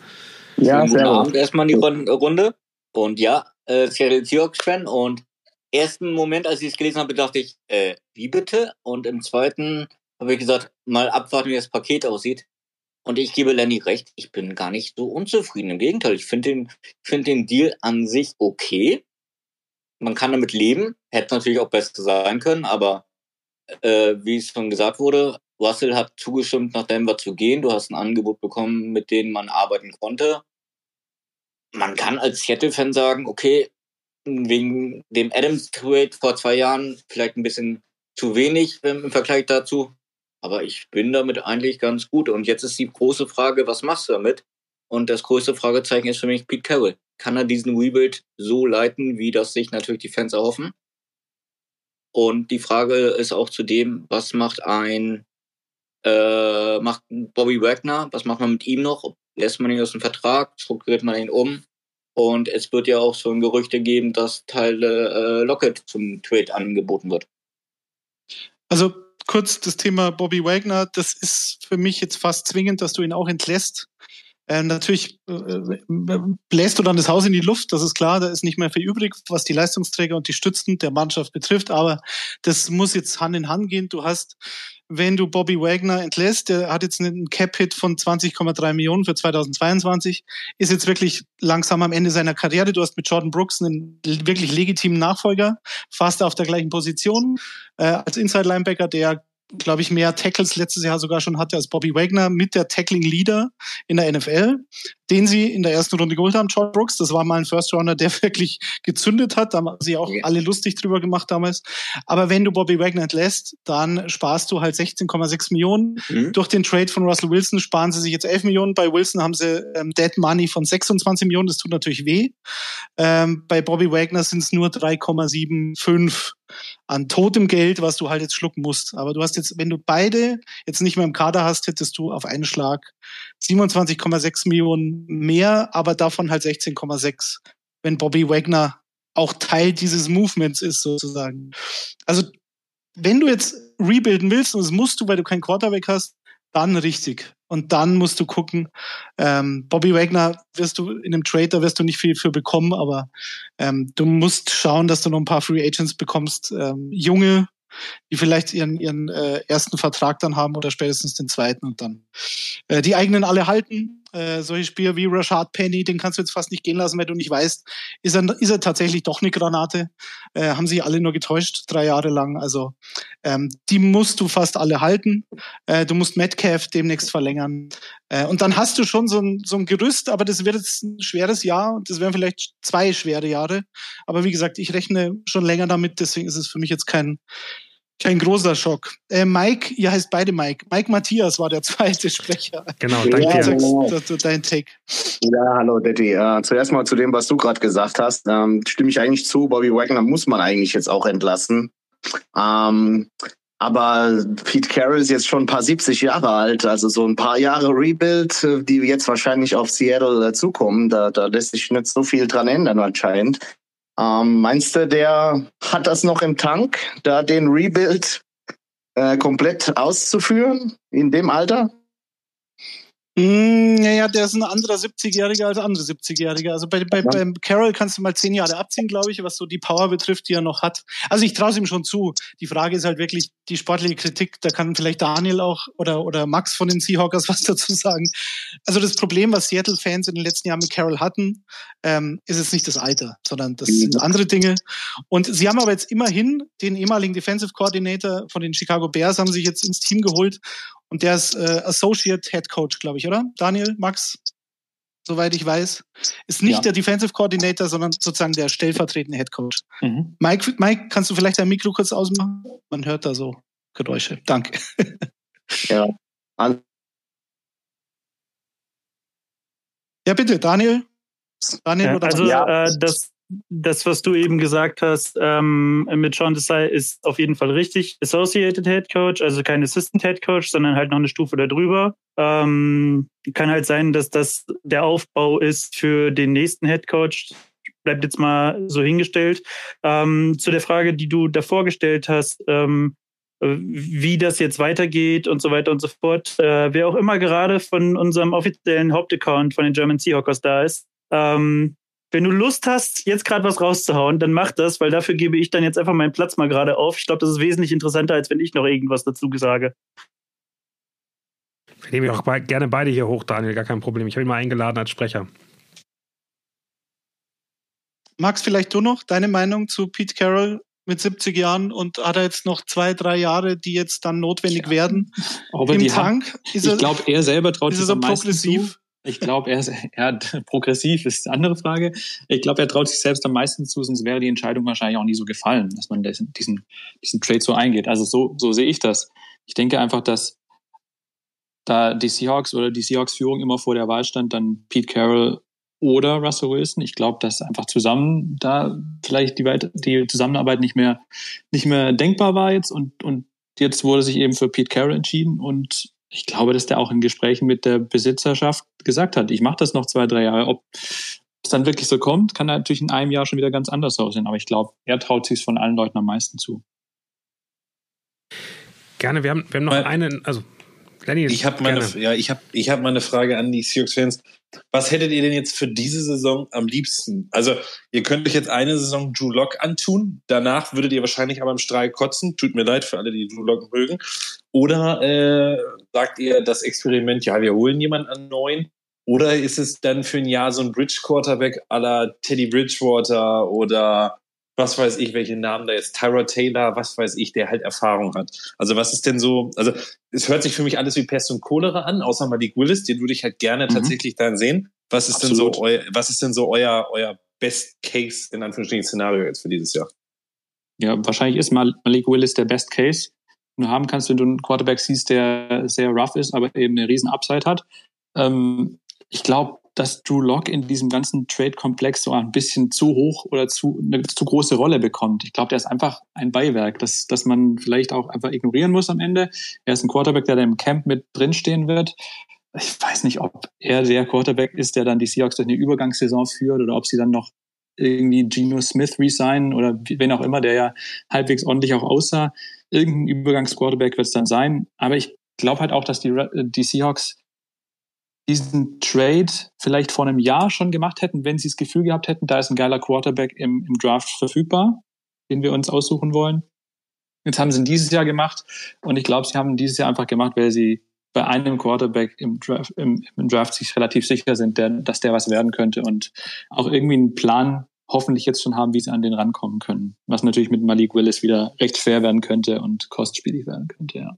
[SPEAKER 9] Ja, sehr Abend erstmal in die Runde. Und ja, äh, Seattle Seahawks-Fan und ersten Moment, als ich es gelesen habe, dachte ich, äh, wie bitte? Und im zweiten habe ich gesagt, mal abwarten, wie das Paket aussieht. Und ich gebe Lenny recht, ich bin gar nicht so unzufrieden. Im Gegenteil, ich finde den, find den Deal an sich okay. Man kann damit leben. Hätte natürlich auch besser sein können, aber äh, wie es schon gesagt wurde, Russell hat zugestimmt, nach Denver zu gehen. Du hast ein Angebot bekommen, mit dem man arbeiten konnte. Man kann als Seattle-Fan sagen, okay, wegen dem Adams-Trade vor zwei Jahren vielleicht ein bisschen zu wenig im Vergleich dazu. Aber ich bin damit eigentlich ganz gut. Und jetzt ist die große Frage, was machst du damit? Und das größte Fragezeichen ist für mich Pete Carroll. Kann er diesen Rebuild so leiten, wie das sich natürlich die Fans erhoffen? Und die Frage ist auch zudem, was macht ein, äh, macht Bobby Wagner, was macht man mit ihm noch? Lässt man ihn aus dem Vertrag? Strukturiert man ihn um? Und es wird ja auch so ein Gerüchte geben, dass Teile äh, Lockett zum Trade angeboten wird.
[SPEAKER 2] Also kurz das Thema Bobby Wagner. Das ist für mich jetzt fast zwingend, dass du ihn auch entlässt. Äh, natürlich äh, äh, bläst du dann das Haus in die Luft, das ist klar, da ist nicht mehr viel übrig, was die Leistungsträger und die Stützen der Mannschaft betrifft, aber das muss jetzt Hand in Hand gehen. Du hast, wenn du Bobby Wagner entlässt, der hat jetzt einen Cap-Hit von 20,3 Millionen für 2022, ist jetzt wirklich langsam am Ende seiner Karriere. Du hast mit Jordan Brooks einen wirklich legitimen Nachfolger, fast auf der gleichen Position, äh, als Inside-Linebacker, der glaube ich, mehr Tackles letztes Jahr sogar schon hatte als Bobby Wagner mit der Tackling Leader in der NFL, den sie in der ersten Runde geholt haben, George Brooks. Das war mal ein First Runner, der wirklich gezündet hat. Da haben sie auch ja. alle lustig drüber gemacht damals. Aber wenn du Bobby Wagner entlässt, dann sparst du halt 16,6 Millionen. Mhm. Durch den Trade von Russell Wilson sparen sie sich jetzt 11 Millionen. Bei Wilson haben sie ähm, Dead Money von 26 Millionen. Das tut natürlich weh. Ähm, bei Bobby Wagner sind es nur 3,75 an totem Geld, was du halt jetzt schlucken musst. Aber du hast jetzt, wenn du beide jetzt nicht mehr im Kader hast, hättest du auf einen Schlag 27,6 Millionen mehr, aber davon halt 16,6, wenn Bobby Wagner auch Teil dieses Movements ist, sozusagen. Also, wenn du jetzt rebuilden willst, und das musst du, weil du keinen Quarterback hast, dann richtig. Und dann musst du gucken, ähm, Bobby Wagner wirst du in einem Trade, da wirst du nicht viel für bekommen, aber ähm, du musst schauen, dass du noch ein paar Free Agents bekommst, ähm, junge, die vielleicht ihren, ihren äh, ersten Vertrag dann haben oder spätestens den zweiten und dann äh, die eigenen alle halten. Äh, solche Spieler wie Rashad Penny, den kannst du jetzt fast nicht gehen lassen, wenn du nicht weißt, ist er, ist er tatsächlich doch eine Granate? Äh, haben sich alle nur getäuscht, drei Jahre lang. Also ähm, die musst du fast alle halten. Äh, du musst Metcalf demnächst verlängern. Äh, und dann hast du schon so ein, so ein Gerüst, aber das wird jetzt ein schweres Jahr das wären vielleicht zwei schwere Jahre. Aber wie gesagt, ich rechne schon länger damit, deswegen ist es für mich jetzt kein Kein großer Schock. Äh, Mike, ihr heißt beide Mike. Mike Matthias war der zweite Sprecher.
[SPEAKER 4] Genau, danke ja.
[SPEAKER 2] Genau. Das, das, dein Take.
[SPEAKER 10] Ja, hallo Detti. Äh, zuerst mal zu dem, was du gerade gesagt hast. Ähm, stimme ich eigentlich zu. Bobby Wagner muss man eigentlich jetzt auch entlassen. Ähm, aber Pete Carroll ist jetzt schon ein paar 70 Jahre alt, also so ein paar Jahre Rebuild, äh, die jetzt wahrscheinlich auf Seattle äh, zukommen. Da, da lässt sich nicht so viel dran ändern anscheinend. Ähm, meinst du, der hat das noch im Tank, da den Rebuild äh, komplett auszuführen in dem Alter?
[SPEAKER 2] Naja, hm, der ist ein anderer 70-Jähriger als andere 70-Jährige. Also bei, bei, beim Carroll kannst du mal zehn Jahre abziehen, glaube ich, was so die Power betrifft, die er noch hat. Also ich traue es ihm schon zu. Die Frage ist halt wirklich die sportliche Kritik. Da kann vielleicht Daniel auch oder, oder Max von den Seahawkers was dazu sagen. Also das Problem, was Seattle-Fans in den letzten Jahren mit Carroll hatten, ähm, ist es nicht das Alter, sondern das sind andere Dinge. Und sie haben aber jetzt immerhin den ehemaligen Defensive Coordinator von den Chicago Bears haben sich jetzt ins Team geholt und der ist äh, Associate Head Coach, glaube ich, oder? Daniel, Max, soweit ich weiß. Ist nicht ja. der Defensive Coordinator, sondern sozusagen der stellvertretende Head Coach. Mhm. Mike, Mike, kannst du vielleicht dein Mikro kurz ausmachen? Man hört da so Geräusche. Danke.
[SPEAKER 10] ja.
[SPEAKER 2] Ja, bitte, Daniel.
[SPEAKER 8] Daniel oder also ja. äh, das, das, was du eben gesagt hast ähm, mit Sean Desai, ist auf jeden Fall richtig. Associated Head Coach, also kein Assistant Head Coach, sondern halt noch eine Stufe darüber. Ähm, kann halt sein, dass das der Aufbau ist für den nächsten Head Coach. Bleibt jetzt mal so hingestellt. Ähm, zu der Frage, die du davor gestellt hast, ähm, wie das jetzt weitergeht und so weiter und so fort. Äh, wer auch immer gerade von unserem offiziellen Hauptaccount von den German Seahawkers da ist, ähm, wenn du Lust hast, jetzt gerade was rauszuhauen, dann mach das, weil dafür gebe ich dann jetzt einfach meinen Platz mal gerade auf. Ich glaube, das ist wesentlich interessanter, als wenn ich noch irgendwas dazu sage.
[SPEAKER 4] Ich nehme auch gerne beide hier hoch, Daniel, gar kein Problem. Ich habe ihn mal eingeladen als Sprecher.
[SPEAKER 2] Max, vielleicht du noch deine Meinung zu Pete Carroll mit 70 Jahren und hat er jetzt noch zwei, drei Jahre, die jetzt dann notwendig ja. werden
[SPEAKER 5] Aber im Tank? Haben, ich glaube, er selber traut sich am meisten progressiv? Zu. Ich glaube, er, ist, er progressiv, ist eine andere Frage. Ich glaube, er traut sich selbst am meisten zu, sonst wäre die Entscheidung wahrscheinlich auch nie so gefallen, dass man diesen, diesen Trade so eingeht. Also so, so sehe ich das. Ich denke einfach, dass da die Seahawks oder die Seahawks-Führung immer vor der Wahl stand, dann Pete Carroll oder Russell Wilson. Ich glaube, dass einfach zusammen da vielleicht die, die Zusammenarbeit nicht mehr, nicht mehr denkbar war jetzt und, und jetzt wurde sich eben für Pete Carroll entschieden und ich glaube, dass der auch in Gesprächen mit der Besitzerschaft gesagt hat, ich mache das noch zwei, drei Jahre. Ob es dann wirklich so kommt, kann natürlich in einem Jahr schon wieder ganz anders aussehen. Aber ich glaube, er traut sich von allen Leuten am meisten zu.
[SPEAKER 4] Gerne, wir haben, wir haben noch Weil, einen, also
[SPEAKER 3] Lenny, ich habe meine, ja, ich habe, ich habe meine Frage an die Seahawks-Fans. Was hättet ihr denn jetzt für diese Saison am liebsten? Also, ihr könnt euch jetzt eine Saison Drew Lock antun. Danach würdet ihr wahrscheinlich aber im Strahl kotzen. Tut mir leid für alle, die Drew Lock mögen. Oder äh, sagt ihr das Experiment, ja, wir holen jemanden an neun? Oder ist es dann für ein Jahr so ein Bridge-Quarterback à la Teddy Bridgewater oder was weiß ich, welche Namen da jetzt, Tyra Taylor, was weiß ich, der halt Erfahrung hat. Also was ist denn so, also es hört sich für mich alles wie Pest und Cholera an, außer Malik Willis, den würde ich halt gerne mhm. tatsächlich dann sehen. Was ist Absolut. denn so euer, was ist denn so euer, euer Best Case in Anführungsstrichen Szenario jetzt für dieses Jahr?
[SPEAKER 5] Ja, wahrscheinlich ist Malik Willis der Best Case. Du haben kannst, wenn du einen Quarterback siehst, der sehr rough ist, aber eben eine riesen Upside hat. Ähm, ich glaube, dass Drew Lock in diesem ganzen Trade-Komplex so ein bisschen zu hoch oder zu, eine zu große Rolle bekommt. Ich glaube, der ist einfach ein Beiwerk, das, das man vielleicht auch einfach ignorieren muss am Ende. Er ist ein Quarterback, der da im Camp mit drinstehen wird. Ich weiß nicht, ob er der Quarterback ist, der dann die Seahawks durch eine Übergangssaison führt oder ob sie dann noch irgendwie Geno Smith resignen oder wen auch immer, der ja halbwegs ordentlich auch aussah. Irgendein Übergangsquarterback wird es dann sein. Aber ich glaube halt auch, dass die, die Seahawks diesen Trade vielleicht vor einem Jahr schon gemacht hätten, wenn sie das Gefühl gehabt hätten, da ist ein geiler Quarterback im, im Draft verfügbar, den wir uns aussuchen wollen. Jetzt haben sie ihn dieses Jahr gemacht und ich glaube, sie haben ihn dieses Jahr einfach gemacht, weil sie bei einem Quarterback im Draft, im, im Draft sich relativ sicher sind, der, dass der was werden könnte und auch irgendwie einen Plan hoffentlich jetzt schon haben, wie sie an den rankommen können. Was natürlich mit Malik Willis wieder recht fair werden könnte und kostspielig werden könnte, ja.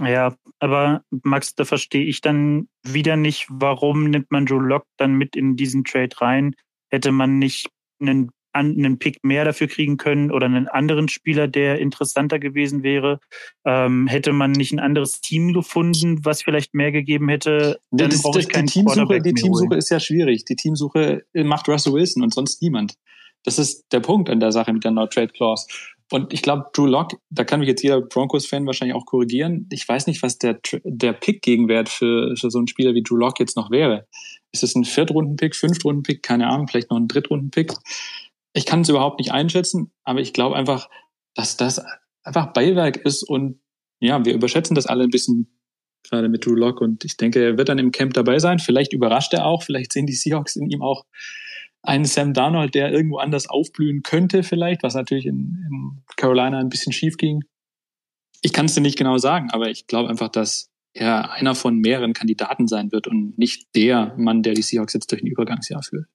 [SPEAKER 8] Ja, aber Max, da verstehe ich dann wieder nicht, warum nimmt man Joe Lock dann mit in diesen Trade rein? Hätte man nicht einen einen Pick mehr dafür kriegen können oder einen anderen Spieler, der interessanter gewesen wäre? Ähm, hätte man nicht ein anderes Team gefunden, was vielleicht mehr gegeben hätte?
[SPEAKER 5] Dann das, das, die Teamsuche, die Teamsuche ist ja schwierig. Die Teamsuche macht Russell Wilson und sonst niemand. Das ist der Punkt an der Sache mit der No-Trade-Clause. Und ich glaube, Drew Lock, da kann mich jetzt jeder Broncos-Fan wahrscheinlich auch korrigieren. Ich weiß nicht, was der, der Pick-Gegenwert für, für so einen Spieler wie Drew Lock jetzt noch wäre. Ist es ein Viertrunden-Pick, Fünftrunden-Pick, keine Ahnung, vielleicht noch ein Drittrunden-Pick? Ich kann es überhaupt nicht einschätzen, aber ich glaube einfach, dass das einfach Beiwerk ist und ja, wir überschätzen das alle ein bisschen gerade mit Drew Lock und ich denke, er wird dann im Camp dabei sein. Vielleicht überrascht er auch, vielleicht sehen die Seahawks in ihm auch einen Sam Darnold, der irgendwo anders aufblühen könnte vielleicht, was natürlich in, in Carolina ein bisschen schief ging. Ich kann es dir nicht genau sagen, aber ich glaube einfach, dass er einer von mehreren Kandidaten sein wird und nicht der Mann, der die Seahawks jetzt durch ein Übergangsjahr führt.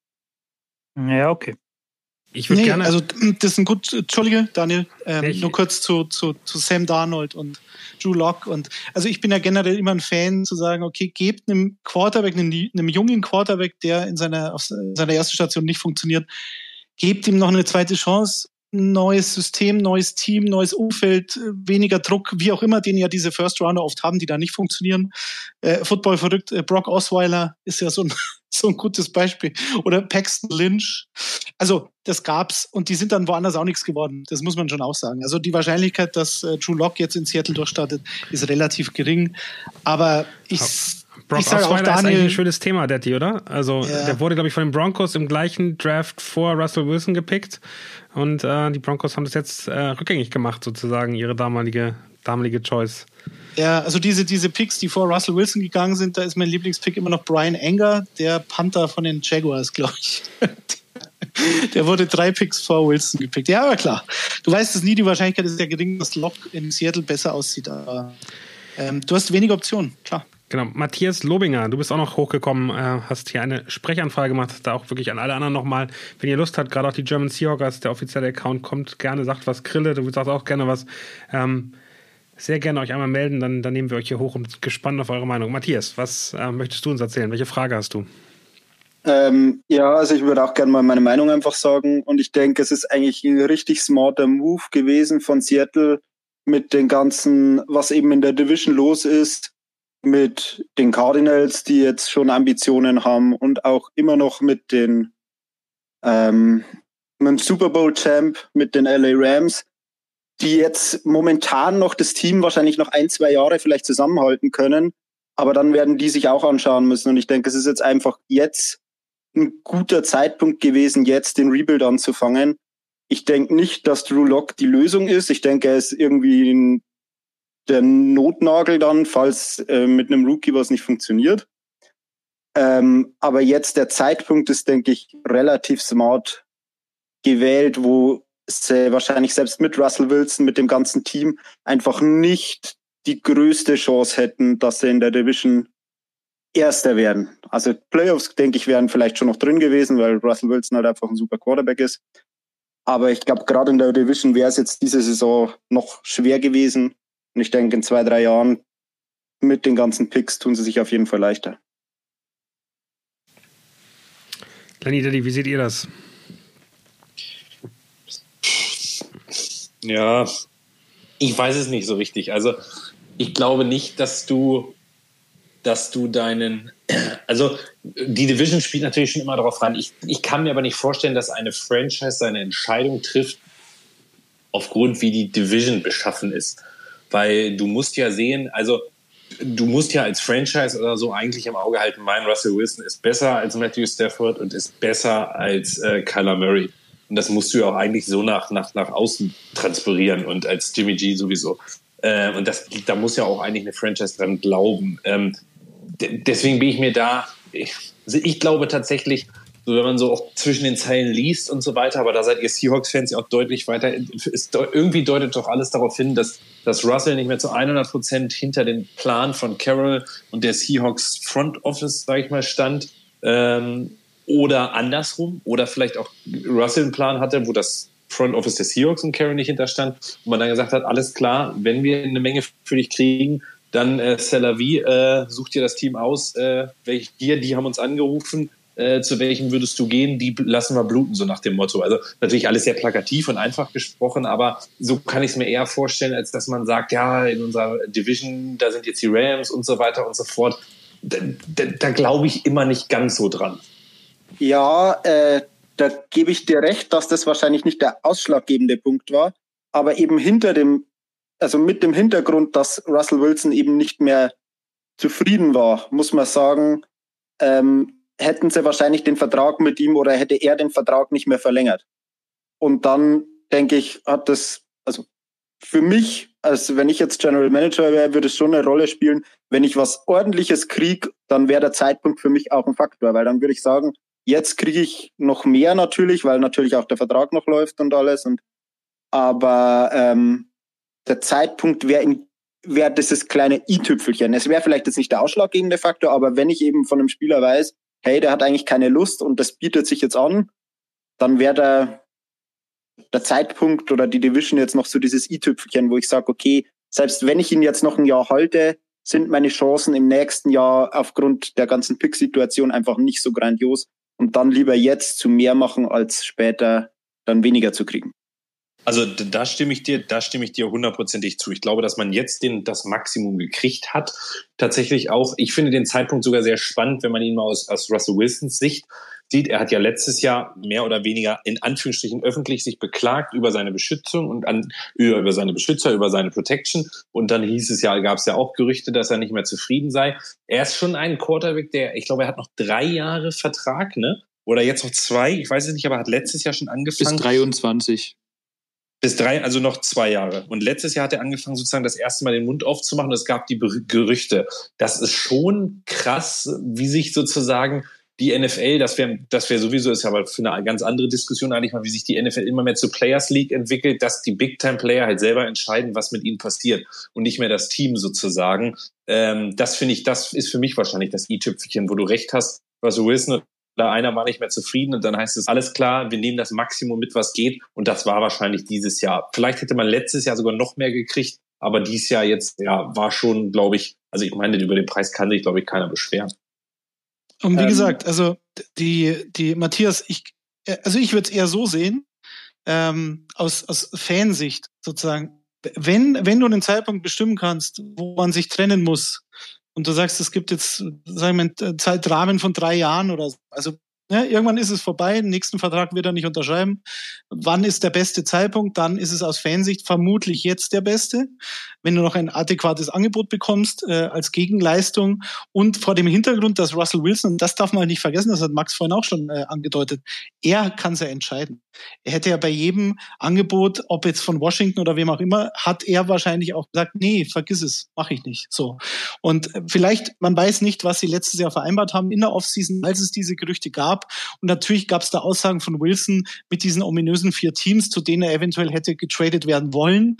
[SPEAKER 8] Ja, okay.
[SPEAKER 2] Ich würde nee, gerne. Also, das ist ein gut. Entschuldige, Daniel. Ähm, nur kurz zu, zu, zu Sam Darnold und Drew Lock. Und also ich bin ja generell immer ein Fan zu sagen, okay, gebt einem Quarterback, einem, einem jungen Quarterback, der in seiner, auf seiner ersten Station nicht funktioniert, gebt ihm noch eine zweite Chance neues System, neues Team, neues Umfeld, weniger Druck, wie auch immer, den ja diese First Rounder oft haben, die da nicht funktionieren. Äh, Football verrückt, äh, Brock Osweiler ist ja so ein, so ein gutes Beispiel. Oder Paxton Lynch. Also, das gab's und die sind dann woanders auch nichts geworden. Das muss man schon auch sagen. Also, die Wahrscheinlichkeit, dass äh, Drew Lock jetzt in Seattle durchstartet, ist relativ gering. Aber ich,
[SPEAKER 4] Brock ich Osweiler ist eigentlich ein schönes Thema, Daddy, oder? Also, ja. der wurde, glaube ich, von den Broncos im gleichen Draft vor Russell Wilson gepickt. Und äh, die Broncos haben das jetzt äh, rückgängig gemacht, sozusagen, ihre damalige, damalige Choice.
[SPEAKER 2] Ja, also diese, diese Picks, die vor Russell Wilson gegangen sind, da ist mein Lieblingspick immer noch Brian Enger, der Panther von den Jaguars, glaube ich. der wurde drei Picks vor Wilson gepickt. Ja, aber klar. Du weißt es nie, die Wahrscheinlichkeit ist ja gering, dass Lock in Seattle besser aussieht. Aber ähm, du hast wenige Optionen, klar.
[SPEAKER 4] Genau, Matthias Lobinger, du bist auch noch hochgekommen, äh, hast hier eine Sprechanfrage gemacht, da auch wirklich an alle anderen nochmal, wenn ihr Lust habt, gerade auch die German Seahawkers, der offizielle Account kommt, gerne, sagt was, Krille, du sagst auch gerne was, ähm, sehr gerne euch einmal melden, dann, dann nehmen wir euch hier hoch und gespannt auf eure Meinung. Matthias, was äh, möchtest du uns erzählen? Welche Frage hast du?
[SPEAKER 11] Ähm, ja, also ich würde auch gerne mal meine Meinung einfach sagen und ich denke, es ist eigentlich ein richtig smarter Move gewesen von Seattle mit den ganzen, was eben in der Division los ist, mit den Cardinals, die jetzt schon Ambitionen haben und auch immer noch mit den ähm, mit dem Super Bowl Champ, mit den LA Rams, die jetzt momentan noch das Team wahrscheinlich noch ein, zwei Jahre vielleicht zusammenhalten können. Aber dann werden die sich auch anschauen müssen. Und ich denke, es ist jetzt einfach jetzt ein guter Zeitpunkt gewesen, jetzt den Rebuild anzufangen. Ich denke nicht, dass Drew Lock die Lösung ist. Ich denke, er ist irgendwie ein der Notnagel dann, falls äh, mit einem Rookie was nicht funktioniert. Ähm, aber jetzt der Zeitpunkt ist, denke ich, relativ smart gewählt, wo sie wahrscheinlich selbst mit Russell Wilson, mit dem ganzen Team einfach nicht die größte Chance hätten, dass sie in der Division Erster werden. Also Playoffs, denke ich, wären vielleicht schon noch drin gewesen, weil Russell Wilson halt einfach ein super Quarterback ist. Aber ich glaube, gerade in der Division wäre es jetzt diese Saison noch schwer gewesen. Und ich denke, in zwei, drei Jahren mit den ganzen Picks tun sie sich auf jeden Fall leichter.
[SPEAKER 4] Lenny Daddy, wie seht ihr das?
[SPEAKER 3] Ja, ich weiß es nicht so richtig. Also ich glaube nicht, dass du, dass du deinen, also die Division spielt natürlich schon immer darauf rein. Ich, ich kann mir aber nicht vorstellen, dass eine Franchise seine Entscheidung trifft, aufgrund wie die Division beschaffen ist. Weil du musst ja sehen, also du musst ja als Franchise oder so eigentlich im Auge halten, mein Russell Wilson ist besser als Matthew Stafford und ist besser als äh, Kyler Murray. Und das musst du ja auch eigentlich so nach, nach, nach außen transferieren und als Jimmy G sowieso. Äh, und das, da muss ja auch eigentlich eine Franchise dran glauben. Ähm, deswegen bin ich mir da, ich, also ich glaube tatsächlich, so wenn man so auch zwischen den Zeilen liest und so weiter, aber da seid ihr Seahawks-Fans ja auch deutlich weiter. Ist, irgendwie deutet doch alles darauf hin, dass, dass Russell nicht mehr zu 100 Prozent hinter den Plan von Carroll und der Seahawks Front Office, sag ich mal, stand. Ähm, oder andersrum. Oder vielleicht auch Russell einen Plan hatte, wo das Front Office der Seahawks und Carroll nicht hinterstand. Und man dann gesagt hat, alles klar, wenn wir eine Menge für dich kriegen, dann äh, Celavi, äh, such dir das Team aus, äh, welche hier, die haben uns angerufen äh, zu welchem würdest du gehen? Die lassen wir bluten, so nach dem Motto. Also natürlich alles sehr plakativ und einfach gesprochen, aber so kann ich es mir eher vorstellen, als dass man sagt, ja, in unserer Division, da sind jetzt die Rams und so weiter und so fort. Da, da, da glaube ich immer nicht ganz so dran.
[SPEAKER 11] Ja, äh, da gebe ich dir recht, dass das wahrscheinlich nicht der ausschlaggebende Punkt war, aber eben hinter dem, also mit dem Hintergrund, dass Russell Wilson eben nicht mehr zufrieden war, muss man sagen, ähm, hätten sie wahrscheinlich den Vertrag mit ihm oder hätte er den Vertrag nicht mehr verlängert. Und dann denke ich, hat das, also für mich, also wenn ich jetzt General Manager wäre, würde es schon eine Rolle spielen. Wenn ich was ordentliches krieg, dann wäre der Zeitpunkt für mich auch ein Faktor, weil dann würde ich sagen, jetzt kriege ich noch mehr natürlich, weil natürlich auch der Vertrag noch läuft und alles. Und aber ähm, der Zeitpunkt wäre wäre dieses kleine i-Tüpfelchen. Es wäre vielleicht jetzt nicht der ausschlaggebende Faktor, aber wenn ich eben von einem Spieler weiß, hey, der hat eigentlich keine Lust und das bietet sich jetzt an, dann wäre der, der Zeitpunkt oder die Division jetzt noch so dieses i-Tüpfelchen, wo ich sage, okay, selbst wenn ich ihn jetzt noch ein Jahr halte, sind meine Chancen im nächsten Jahr aufgrund der ganzen Pick-Situation einfach nicht so grandios und dann lieber jetzt zu mehr machen, als später dann weniger zu kriegen.
[SPEAKER 3] Also da stimme ich dir, da stimme ich dir hundertprozentig zu. Ich glaube, dass man jetzt den, das Maximum gekriegt hat. Tatsächlich auch, ich finde den Zeitpunkt sogar sehr spannend, wenn man ihn mal aus, aus Russell Wilsons Sicht sieht. Er hat ja letztes Jahr mehr oder weniger in Anführungsstrichen öffentlich sich beklagt über seine Beschützung und an, über, über seine Beschützer, über seine Protection. Und dann hieß es ja, gab es ja auch Gerüchte, dass er nicht mehr zufrieden sei. Er ist schon ein Quarterback, der, ich glaube, er hat noch drei Jahre Vertrag, ne? Oder jetzt noch zwei, ich weiß es nicht, aber hat letztes Jahr schon angefangen.
[SPEAKER 5] Bis 23.
[SPEAKER 3] Bis drei, also noch zwei Jahre. Und letztes Jahr hat er angefangen, sozusagen das erste Mal den Mund aufzumachen und es gab die Gerüchte. Das ist schon krass, wie sich sozusagen die NFL, das wäre das wäre sowieso, ist ja aber für eine ganz andere Diskussion eigentlich mal, wie sich die NFL immer mehr zu Players League entwickelt, dass die Big-Time-Player halt selber entscheiden, was mit ihnen passiert und nicht mehr das Team sozusagen. Ähm, das finde ich, das ist für mich wahrscheinlich das i-Tüpfelchen, wo du recht hast, was Wilson einer war nicht mehr zufrieden und dann heißt es, alles klar, wir nehmen das Maximum mit, was geht. Und das war wahrscheinlich dieses Jahr. Vielleicht hätte man letztes Jahr sogar noch mehr gekriegt, aber dieses Jahr jetzt, ja, war schon, glaube ich, also ich meine, über den Preis kann sich, glaube ich, keiner beschweren.
[SPEAKER 2] Und wie ähm, gesagt, also die, die Matthias, ich, also ich würde es eher so sehen, ähm, aus, aus Fansicht sozusagen, wenn, wenn du einen Zeitpunkt bestimmen kannst, wo man sich trennen muss, und du sagst, es gibt jetzt, sagen wir, einen Zeitrahmen von drei Jahren oder so. Also ja, irgendwann ist es vorbei, den nächsten Vertrag wird er nicht unterschreiben. Wann ist der beste Zeitpunkt? Dann ist es aus Fansicht vermutlich jetzt der beste, wenn du noch ein adäquates Angebot bekommst äh, als Gegenleistung und vor dem Hintergrund, dass Russell Wilson, und das darf man nicht vergessen, das hat Max vorhin auch schon äh, angedeutet, er kann es ja entscheiden. Er hätte ja bei jedem Angebot, ob jetzt von Washington oder wem auch immer, hat er wahrscheinlich auch gesagt, nee, vergiss es, mache ich nicht. So. Und äh, vielleicht, man weiß nicht, was sie letztes Jahr vereinbart haben in der Offseason, als es diese Gerüchte gab. Und natürlich gab es da Aussagen von Wilson mit diesen ominösen vier Teams, zu denen er eventuell hätte getradet werden wollen.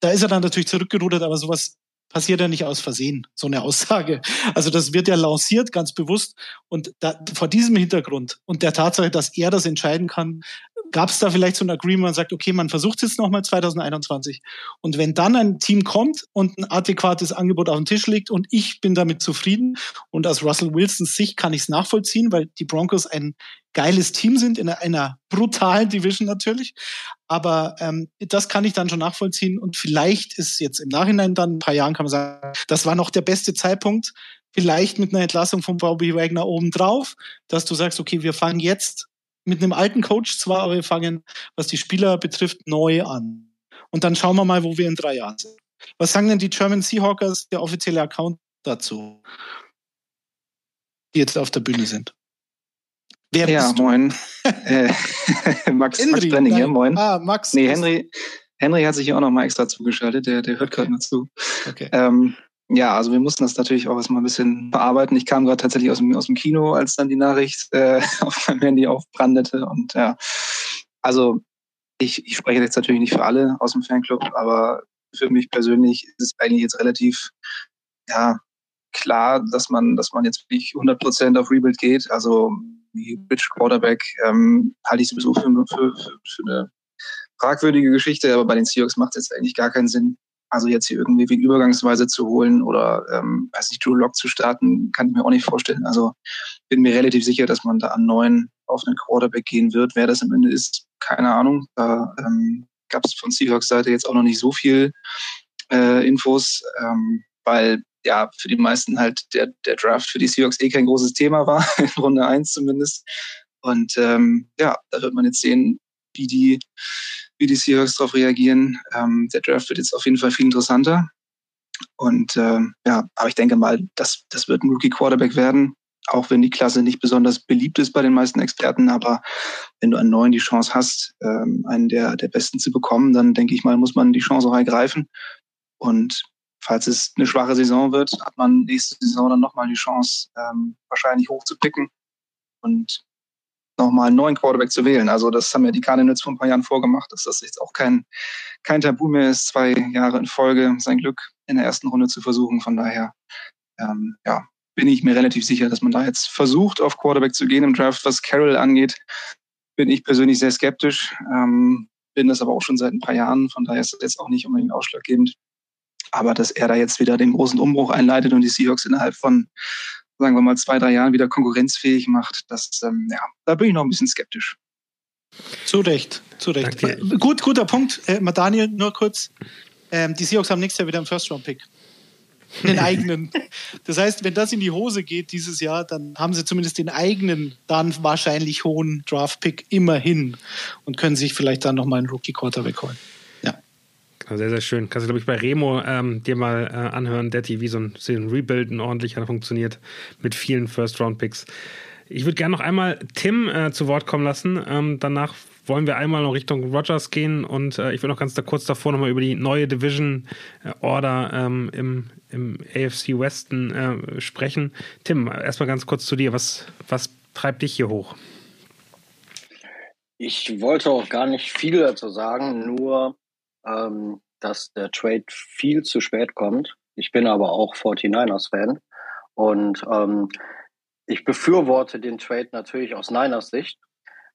[SPEAKER 2] Da ist er dann natürlich zurückgerudert, aber sowas passiert ja nicht aus Versehen, so eine Aussage. Also das wird ja lanciert, ganz bewusst. Und da, vor diesem Hintergrund und der Tatsache, dass er das entscheiden kann, gab es da vielleicht so ein Agreement, man sagt, okay, man versucht es jetzt nochmal 2021. Und wenn dann ein Team kommt und ein adäquates Angebot auf dem Tisch liegt und ich bin damit zufrieden und aus Russell Wilsons Sicht kann ich es nachvollziehen, weil die Broncos ein geiles Team sind, in einer, einer brutalen Division natürlich. Aber ähm, das kann ich dann schon nachvollziehen. Und vielleicht ist jetzt im Nachhinein dann, ein paar Jahren kann man sagen, das war noch der beste Zeitpunkt, vielleicht mit einer Entlassung von Bobby Wagner obendrauf, dass du sagst, okay, wir fangen jetzt mit einem alten Coach zwar, aber wir fangen, was die Spieler betrifft, neu an. Und dann schauen wir mal, wo wir in drei Jahren sind. Was sagen denn die German Seahawkers, der offizielle Account dazu, die jetzt auf der Bühne sind?
[SPEAKER 12] Wer ja, moin. äh, Max, Henry, Max Brenning hier, moin. Ah, Max. Nee, Henry, Henry hat sich hier auch noch mal extra zugeschaltet, der, der hört gerade mal zu. Okay. Ähm, ja, also wir mussten das natürlich auch erstmal ein bisschen bearbeiten. Ich kam gerade tatsächlich aus dem, aus dem Kino, als dann die Nachricht äh, auf meinem Handy aufbrandete. Und ja, also ich, ich spreche jetzt natürlich nicht für alle aus dem Fanclub, aber für mich persönlich ist es eigentlich jetzt relativ ja, klar, dass man, dass man jetzt wirklich 100 Prozent auf Rebuild geht. Also wie Rich Quarterback ähm, halte ich sowieso für, für, für, für eine fragwürdige Geschichte, aber bei den Seahawks macht es jetzt eigentlich gar keinen Sinn. Also jetzt hier irgendwie wie übergangsweise zu holen oder ähm, weiß nicht, Drew Lock zu starten, kann ich mir auch nicht vorstellen. Also bin mir relativ sicher, dass man da an neuen auf einen Quarterback gehen wird. Wer das am Ende ist, keine Ahnung. Da ähm, gab es von Seahawks Seite jetzt auch noch nicht so viel äh, Infos, ähm, weil ja für die meisten halt der, der Draft für die Seahawks eh kein großes Thema war, in Runde 1 zumindest. Und ähm, ja, da wird man jetzt sehen, wie die, wie die Seahawks darauf reagieren. Ähm, der Draft wird jetzt auf jeden Fall viel interessanter. Und äh, ja, aber ich denke mal, das, das wird ein Rookie-Quarterback werden, auch wenn die Klasse nicht besonders beliebt ist bei den meisten Experten. Aber wenn du einen neuen die Chance hast, ähm, einen der, der Besten zu bekommen, dann denke ich mal, muss man die Chance auch ergreifen. Und falls es eine schwache Saison wird, hat man nächste Saison dann nochmal die Chance, ähm, wahrscheinlich hochzupicken und nochmal einen neuen Quarterback zu wählen. Also das haben ja die Cardinals vor ein paar Jahren vorgemacht, dass das jetzt auch kein, kein Tabu mehr ist, zwei Jahre in Folge sein Glück in der ersten Runde zu versuchen. Von daher, ähm, ja, bin ich mir relativ sicher, dass man da jetzt versucht, auf Quarterback zu gehen im Draft. Was Carroll angeht, bin ich persönlich sehr skeptisch. Ähm, bin das aber auch schon seit ein paar Jahren. Von daher ist das jetzt auch nicht unbedingt ausschlaggebend. Aber dass er da jetzt wieder den großen Umbruch einleitet und die Seahawks innerhalb von, sagen wir mal, zwei, drei Jahren wieder konkurrenzfähig macht, das, ähm, ja, da bin ich noch ein bisschen skeptisch.
[SPEAKER 2] Zu Recht, zu Recht. Danke. Gut, guter Punkt. Äh, Daniel, nur kurz. Ähm, die Seahawks haben nächstes Jahr wieder einen First-Round-Pick. Den eigenen. Das heißt, wenn das in die Hose geht dieses Jahr, dann haben sie zumindest den eigenen, dann wahrscheinlich hohen Draft-Pick immerhin und können sich vielleicht dann nochmal einen Rookie-Quarterback holen.
[SPEAKER 4] Sehr, sehr schön. Kannst du, glaube ich, bei Remo ähm, dir mal äh, anhören, Detti, wie so ein, so ein Rebuild ein ordentlicher funktioniert mit vielen First-Round-Picks. Ich würde gerne noch einmal Tim äh, zu Wort kommen lassen. Ähm, danach wollen wir einmal noch Richtung Rogers gehen und äh, ich würde noch ganz da kurz davor nochmal über die neue Division äh, Order ähm, im, im AFC Westen äh, sprechen. Tim, erstmal ganz kurz zu dir. Was, was treibt dich hier hoch?
[SPEAKER 13] Ich wollte auch gar nicht viel dazu sagen, nur ähm, dass der Trade viel zu spät kommt. Ich bin aber auch 49ers-Fan und ähm, ich befürworte den Trade natürlich aus Niners Sicht.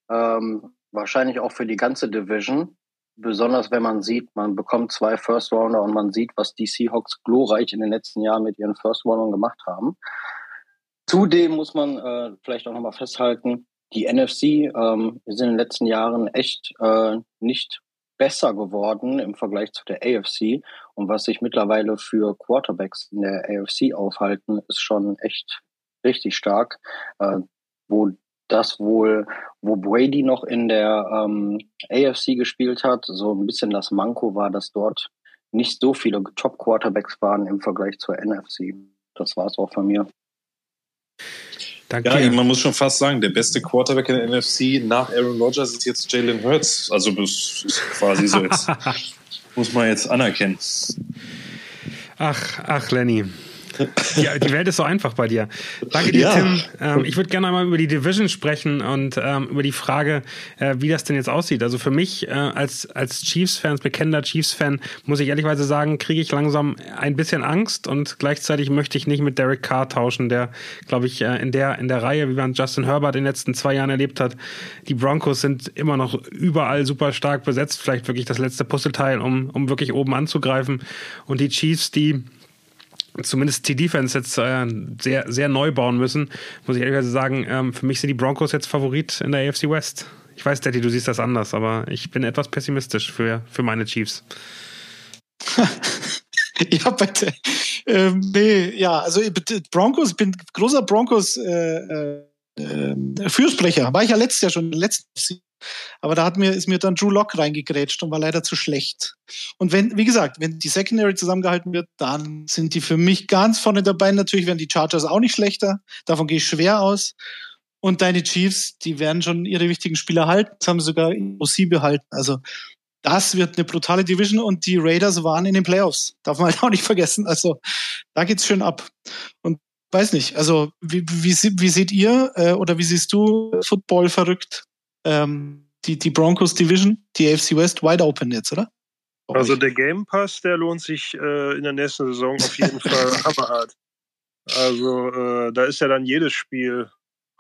[SPEAKER 13] Ähm, wahrscheinlich auch für die ganze Division. Besonders wenn man sieht, man bekommt zwei First Rounder und man sieht, was die Seahawks glorreich in den letzten Jahren mit ihren First Roundern gemacht haben. Zudem muss man äh, vielleicht auch nochmal festhalten, die NFC ähm, ist in den letzten Jahren echt äh, nicht besser geworden im Vergleich zu der AFC. Und was sich mittlerweile für Quarterbacks in der AFC aufhalten, ist schon echt richtig stark. Äh, wo das wohl, wo Brady noch in der ähm, AFC gespielt hat, so ein bisschen das Manko war, dass dort nicht so viele Top-Quarterbacks waren im Vergleich zur NFC. Das war es auch von mir.
[SPEAKER 3] Danke. Ja, man muss schon fast sagen, der beste Quarterback in der NFC nach Aaron Rodgers ist jetzt Jalen Hurts. Also das ist quasi so jetzt. muss man jetzt anerkennen.
[SPEAKER 4] Ach, ach, Lenny. Die, die, Welt ist so einfach bei dir. Danke dir, ja. Tim. Ähm, ich würde gerne einmal über die Division sprechen und ähm, über die Frage, äh, wie das denn jetzt aussieht. Also für mich äh, als, als Chiefs-Fan, bekennender Chiefs-Fan, muss ich ehrlicherweise sagen, kriege ich langsam ein bisschen Angst und gleichzeitig möchte ich nicht mit Derek Carr tauschen, der, glaube ich, äh, in, der, in der Reihe, wie man Justin Herbert in den letzten zwei Jahren erlebt hat, die Broncos sind immer noch überall super stark besetzt. Vielleicht wirklich das letzte Puzzleteil, um, um wirklich oben anzugreifen. Und die Chiefs, die zumindest die Defense jetzt äh, sehr, sehr neu bauen müssen, muss ich ehrlich sagen, ähm, für mich sind die Broncos jetzt Favorit in der AFC West. Ich weiß, Daddy, du siehst das anders, aber ich bin etwas pessimistisch für, für meine Chiefs.
[SPEAKER 2] ja, bitte. Ähm, nee, ja, also Broncos, ich bin großer Broncos äh, äh, Fürsprecher. War ich ja letztes Jahr schon, letztes aber da hat mir, ist mir dann Drew Lock reingegrätscht und war leider zu schlecht. Und wenn, wie gesagt, wenn die Secondary zusammengehalten wird, dann sind die für mich ganz vorne dabei. Natürlich werden die Chargers auch nicht schlechter. Davon gehe ich schwer aus. Und deine Chiefs, die werden schon ihre wichtigen Spieler halten. Das haben sie sogar OC behalten. Also, das wird eine brutale Division und die Raiders waren in den Playoffs. Darf man halt auch nicht vergessen. Also, da geht's schön ab. Und weiß nicht, also, wie, wie, wie seht ihr äh, oder wie siehst du Football verrückt? Ähm, die, die Broncos Division, die AFC West, wide open jetzt, oder?
[SPEAKER 7] Also der Game Pass, der lohnt sich äh, in der nächsten Saison auf jeden Fall hammerhart. Also äh, da ist ja dann jedes Spiel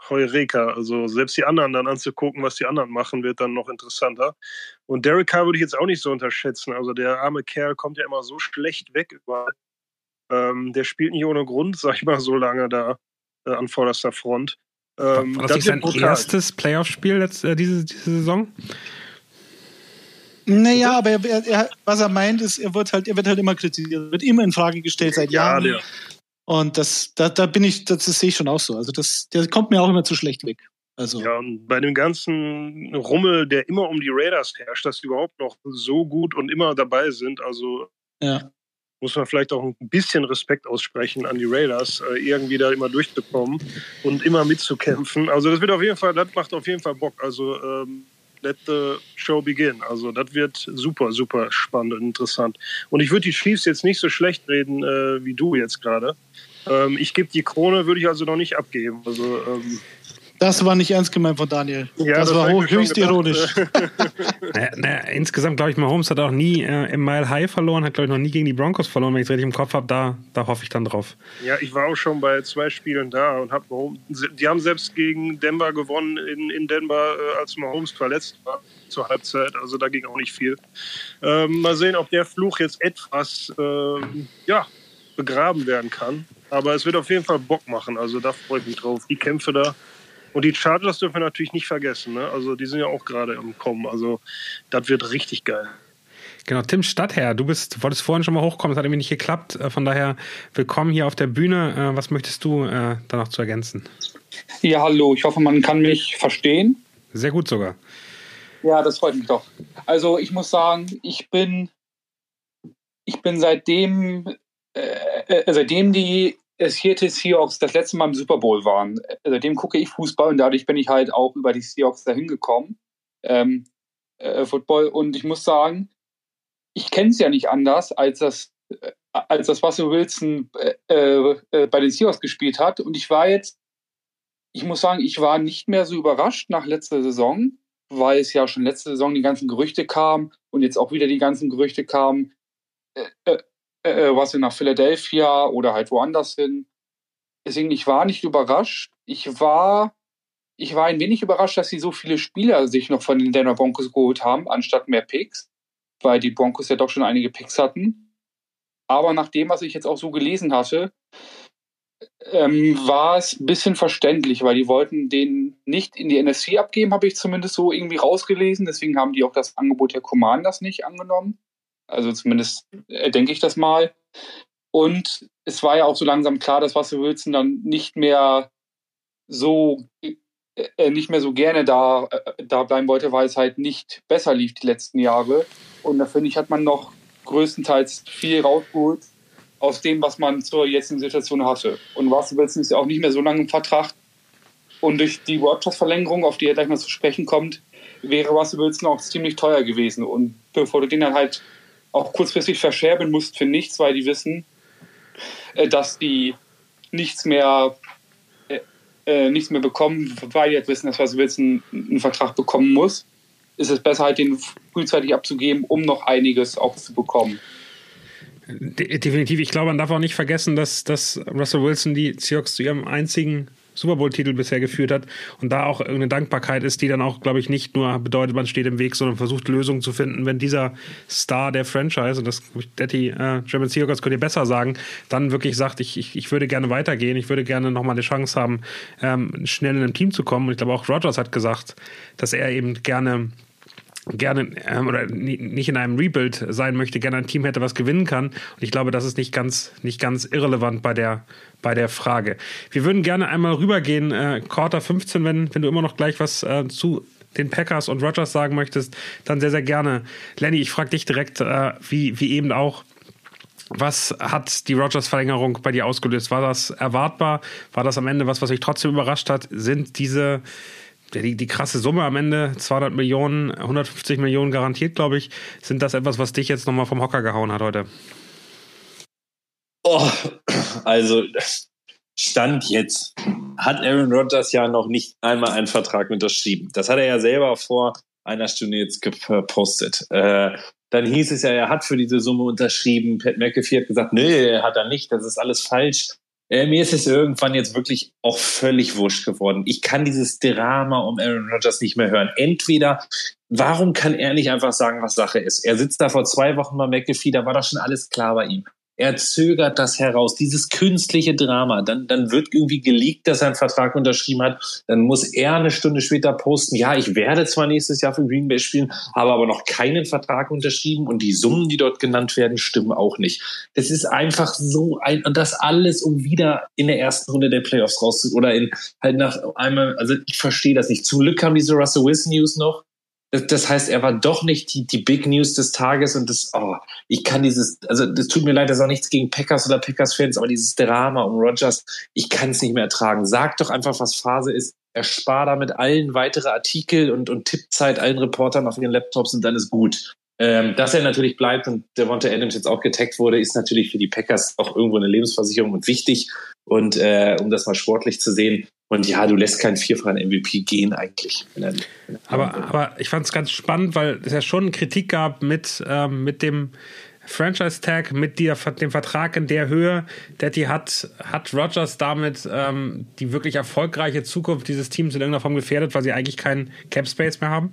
[SPEAKER 7] Heureka. Also selbst die anderen dann anzugucken, was die anderen machen, wird dann noch interessanter. Und Derek Carr würde ich jetzt auch nicht so unterschätzen. Also der arme Kerl kommt ja immer so schlecht weg überall. Ähm, der spielt nicht ohne Grund, sag ich mal, so lange da äh, an vorderster Front.
[SPEAKER 4] Ähm, War das, das nicht sein brutal. erstes Playoff-Spiel äh, diese, diese Saison?
[SPEAKER 2] Naja, aber er, er, was er meint, ist, er wird halt, er wird halt immer kritisiert, wird immer in Frage gestellt seit Jahren. Ja, und das, da, da bin ich, das, das sehe ich schon auch so. Also das, der kommt mir auch immer zu schlecht weg. Also.
[SPEAKER 7] Ja, und bei dem ganzen Rummel, der immer um die Raiders herrscht, dass die überhaupt noch so gut und immer dabei sind, also
[SPEAKER 2] ja.
[SPEAKER 7] Muss man vielleicht auch ein bisschen Respekt aussprechen an die Raiders, äh, irgendwie da immer durchzukommen und immer mitzukämpfen. Also das wird auf jeden Fall, das macht auf jeden Fall Bock. Also ähm, let the show begin. Also das wird super, super spannend und interessant. Und ich würde die Chiefs jetzt nicht so schlecht reden äh, wie du jetzt gerade. Ähm, ich gebe die Krone, würde ich also noch nicht abgeben. Also ähm,
[SPEAKER 2] das war nicht ernst gemeint von Daniel. Ja, das, das war höchst ironisch.
[SPEAKER 4] naja, naja, insgesamt glaube ich, Mahomes hat auch nie äh, im Mile High verloren, hat glaube ich noch nie gegen die Broncos verloren, wenn ich es richtig im Kopf habe. Da, da hoffe ich dann drauf.
[SPEAKER 7] Ja, ich war auch schon bei zwei Spielen da und habe Die haben selbst gegen Denver gewonnen in, in Denver, äh, als Mahomes verletzt war zur Halbzeit. Also da ging auch nicht viel. Ähm, mal sehen, ob der Fluch jetzt etwas äh, ja, begraben werden kann. Aber es wird auf jeden Fall Bock machen. Also da freue ich mich drauf. Die Kämpfe da und die Chargers dürfen wir natürlich nicht vergessen. Ne? Also die sind ja auch gerade im Kommen. Also das wird richtig geil.
[SPEAKER 4] Genau, Tim Stadtherr, du bist, wolltest vorhin schon mal hochkommen, das hat irgendwie nicht geklappt. Äh, von daher willkommen hier auf der Bühne. Äh, was möchtest du äh, da noch zu ergänzen?
[SPEAKER 14] Ja, hallo, ich hoffe, man kann mich verstehen.
[SPEAKER 4] Sehr gut sogar.
[SPEAKER 14] Ja, das freut mich doch. Also ich muss sagen, ich bin, ich bin seitdem, äh, seitdem die Seattle Seahawks das letzte Mal im Super Bowl waren. Seitdem gucke ich Fußball und dadurch bin ich halt auch über die Seahawks dahin gekommen. Ähm, äh, Football. Und ich muss sagen, ich kenne es ja nicht anders, als das, äh, als das Russell Wilson äh, äh, äh, bei den Seahawks gespielt hat. Und ich war jetzt, ich muss sagen, ich war nicht mehr so überrascht nach letzter Saison, weil es ja schon letzte Saison die ganzen Gerüchte kamen und jetzt auch wieder die ganzen Gerüchte kamen. Äh, äh, was nach Philadelphia oder halt woanders hin. Deswegen, ich war nicht überrascht. Ich war, ich war ein wenig überrascht, dass sie so viele Spieler sich noch von den Denver Broncos geholt haben, anstatt mehr Picks, weil die Broncos ja doch schon einige Picks hatten. Aber nach dem, was ich jetzt auch so gelesen hatte, ähm, war es ein bisschen verständlich, weil die wollten den nicht in die NSC abgeben, habe ich zumindest so irgendwie rausgelesen. Deswegen haben die auch das Angebot der Commanders nicht angenommen. Also zumindest äh, denke ich das mal. Und es war ja auch so langsam klar, dass Russell Wilson dann nicht mehr so äh, äh, nicht mehr so gerne da, äh, da bleiben wollte, weil es halt nicht besser lief die letzten Jahre. Und da finde ich, hat man noch größtenteils viel rausgeholt aus dem, was man zur jetzigen Situation hatte. Und Russell Wilson ist ja auch nicht mehr so lange im Vertrag. Und durch die Wortschaftsverlängerung, auf die er gleich mal zu sprechen kommt, wäre Russell Wilson auch ziemlich teuer gewesen. Und bevor du den dann halt auch kurzfristig verscherben musst für nichts, weil die wissen, äh, dass die nichts mehr äh, äh, nichts mehr bekommen, weil die halt wissen, dass was willst, einen, einen Vertrag bekommen muss, ist es besser, halt den frühzeitig abzugeben, um noch einiges auch zu bekommen.
[SPEAKER 4] Definitiv. Ich glaube, man darf auch nicht vergessen, dass, dass Russell Wilson die Seahawks zu ihrem einzigen Super Bowl-Titel bisher geführt hat und da auch eine Dankbarkeit ist, die dann auch, glaube ich, nicht nur bedeutet, man steht im Weg, sondern versucht Lösungen zu finden, wenn dieser Star der Franchise, und das, Daddy, äh, German Seahawks könnt ihr besser sagen, dann wirklich sagt, ich, ich, ich würde gerne weitergehen, ich würde gerne nochmal eine Chance haben, ähm, schnell in ein Team zu kommen. Und ich glaube, auch Rogers hat gesagt, dass er eben gerne gerne ähm, oder nicht in einem Rebuild sein möchte, gerne ein Team hätte, was gewinnen kann. Und ich glaube, das ist nicht ganz, nicht ganz irrelevant bei der, bei der Frage. Wir würden gerne einmal rübergehen, äh, Quarter 15, wenn, wenn du immer noch gleich was äh, zu den Packers und Rogers sagen möchtest, dann sehr, sehr gerne. Lenny, ich frage dich direkt, äh, wie, wie eben auch, was hat die Rogers-Verlängerung bei dir ausgelöst? War das erwartbar? War das am Ende was, was euch trotzdem überrascht hat? Sind diese die, die krasse Summe am Ende, 200 Millionen, 150 Millionen garantiert, glaube ich. Sind das etwas, was dich jetzt nochmal vom Hocker gehauen hat heute?
[SPEAKER 3] Oh, also Stand jetzt hat Aaron Rodgers ja noch nicht einmal einen Vertrag unterschrieben. Das hat er ja selber vor einer Stunde jetzt gepostet. Äh, dann hieß es ja, er hat für diese Summe unterschrieben. Pat McAfee hat gesagt, nee, hat er nicht, das ist alles falsch. Äh, mir ist es irgendwann jetzt wirklich auch völlig wurscht geworden. Ich kann dieses Drama um Aaron Rodgers nicht mehr hören. Entweder, warum kann er nicht einfach sagen, was Sache ist? Er sitzt da vor zwei Wochen bei McAfee, da war doch schon alles klar bei ihm. Er zögert das heraus, dieses künstliche Drama. Dann, dann wird irgendwie geleakt, dass er einen Vertrag unterschrieben hat. Dann muss er eine Stunde später posten, ja, ich werde zwar nächstes Jahr für Green Bay spielen, habe aber noch keinen Vertrag unterschrieben und die Summen, die dort genannt werden, stimmen auch nicht. Das ist einfach so ein, und das alles, um wieder in der ersten Runde der Playoffs raus oder in, halt nach einmal, also ich verstehe das nicht. Zum Glück haben diese Russell Wilson News noch das heißt, er war doch nicht die, die Big News des Tages und das, oh, ich kann dieses, also das tut mir leid, das ist auch nichts gegen Packers oder Packers-Fans, aber dieses Drama um Rogers, ich kann es nicht mehr ertragen. Sag doch einfach, was Phase ist. Erspar damit allen weitere Artikel und, und Tippzeit allen Reportern auf ihren Laptops und dann ist gut. Ähm, dass er natürlich bleibt und Devonta Adams jetzt auch getaggt wurde, ist natürlich für die Packers auch irgendwo eine Lebensversicherung und wichtig. Und äh, um das mal sportlich zu sehen, und ja, du lässt keinen vierfachen MVP gehen eigentlich.
[SPEAKER 4] aber, aber ich fand es ganz spannend, weil es ja schon Kritik gab mit, ähm, mit dem Franchise-Tag, mit der, dem Vertrag in der Höhe. Daddy hat, hat Rogers damit ähm, die wirklich erfolgreiche Zukunft dieses Teams in irgendeiner Form gefährdet, weil sie eigentlich keinen Cap-Space mehr haben?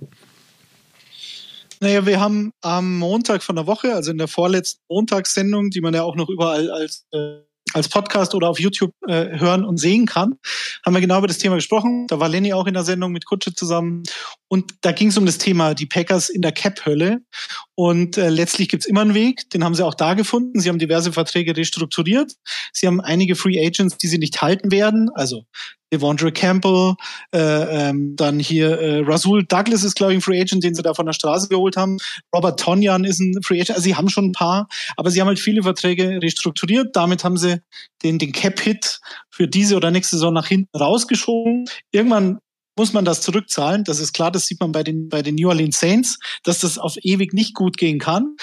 [SPEAKER 2] Naja, wir haben am Montag von der Woche, also in der vorletzten Montagssendung, die man ja auch noch überall als äh, als Podcast oder auf YouTube äh, hören und sehen kann, haben wir genau über das Thema gesprochen. Da war Lenny auch in der Sendung mit Kutsche zusammen. Und da ging es um das Thema die Packers in der Cap-Hölle. Und äh, letztlich gibt's immer einen Weg, den haben sie auch da gefunden. Sie haben diverse Verträge restrukturiert. Sie haben einige Free Agents, die sie nicht halten werden. Also Devondre Campbell, äh, ähm, dann hier äh, Rasul Douglas ist, glaube ich, ein Free Agent, den sie da von der Straße geholt haben. Robert Tonyan ist ein Free Agent. Also sie haben schon ein paar, aber sie haben halt viele Verträge restrukturiert. Damit haben sie den, den Cap-Hit für diese oder nächste Saison nach hinten rausgeschoben. Irgendwann muss man das zurückzahlen. Das ist klar, das sieht man bei den, bei den New Orleans Saints, dass das auf ewig nicht gut gehen kann.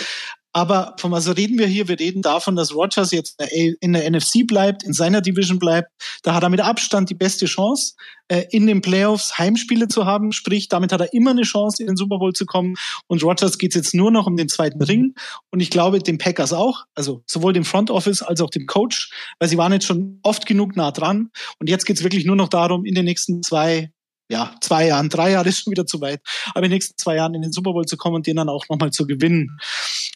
[SPEAKER 2] Aber von was reden wir hier? Wir reden davon, dass Rogers jetzt in der NFC bleibt, in seiner Division bleibt. Da hat er mit Abstand die beste Chance, äh, in den Playoffs Heimspiele zu haben. Sprich, damit hat er immer eine Chance, in den Super Bowl zu kommen. Und Rogers geht jetzt nur noch um den zweiten Ring. Und ich glaube, dem Packers auch. Also sowohl dem Front Office als auch dem Coach, weil sie waren jetzt schon oft genug nah dran. Und jetzt geht es wirklich nur noch darum, in den nächsten zwei, ja, zwei Jahren, drei Jahre ist schon wieder zu weit, aber in den nächsten zwei Jahren in den Super Bowl zu kommen und den dann auch nochmal zu gewinnen.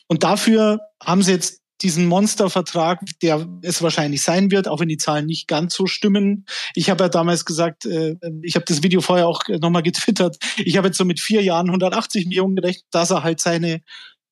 [SPEAKER 2] Und dafür haben sie jetzt diesen Monstervertrag, der es wahrscheinlich sein wird, auch wenn die Zahlen nicht ganz so stimmen. Ich habe ja damals gesagt, äh, ich habe das Video vorher auch nochmal getwittert, ich habe jetzt so mit vier Jahren 180 Millionen gerechnet, dass er halt seine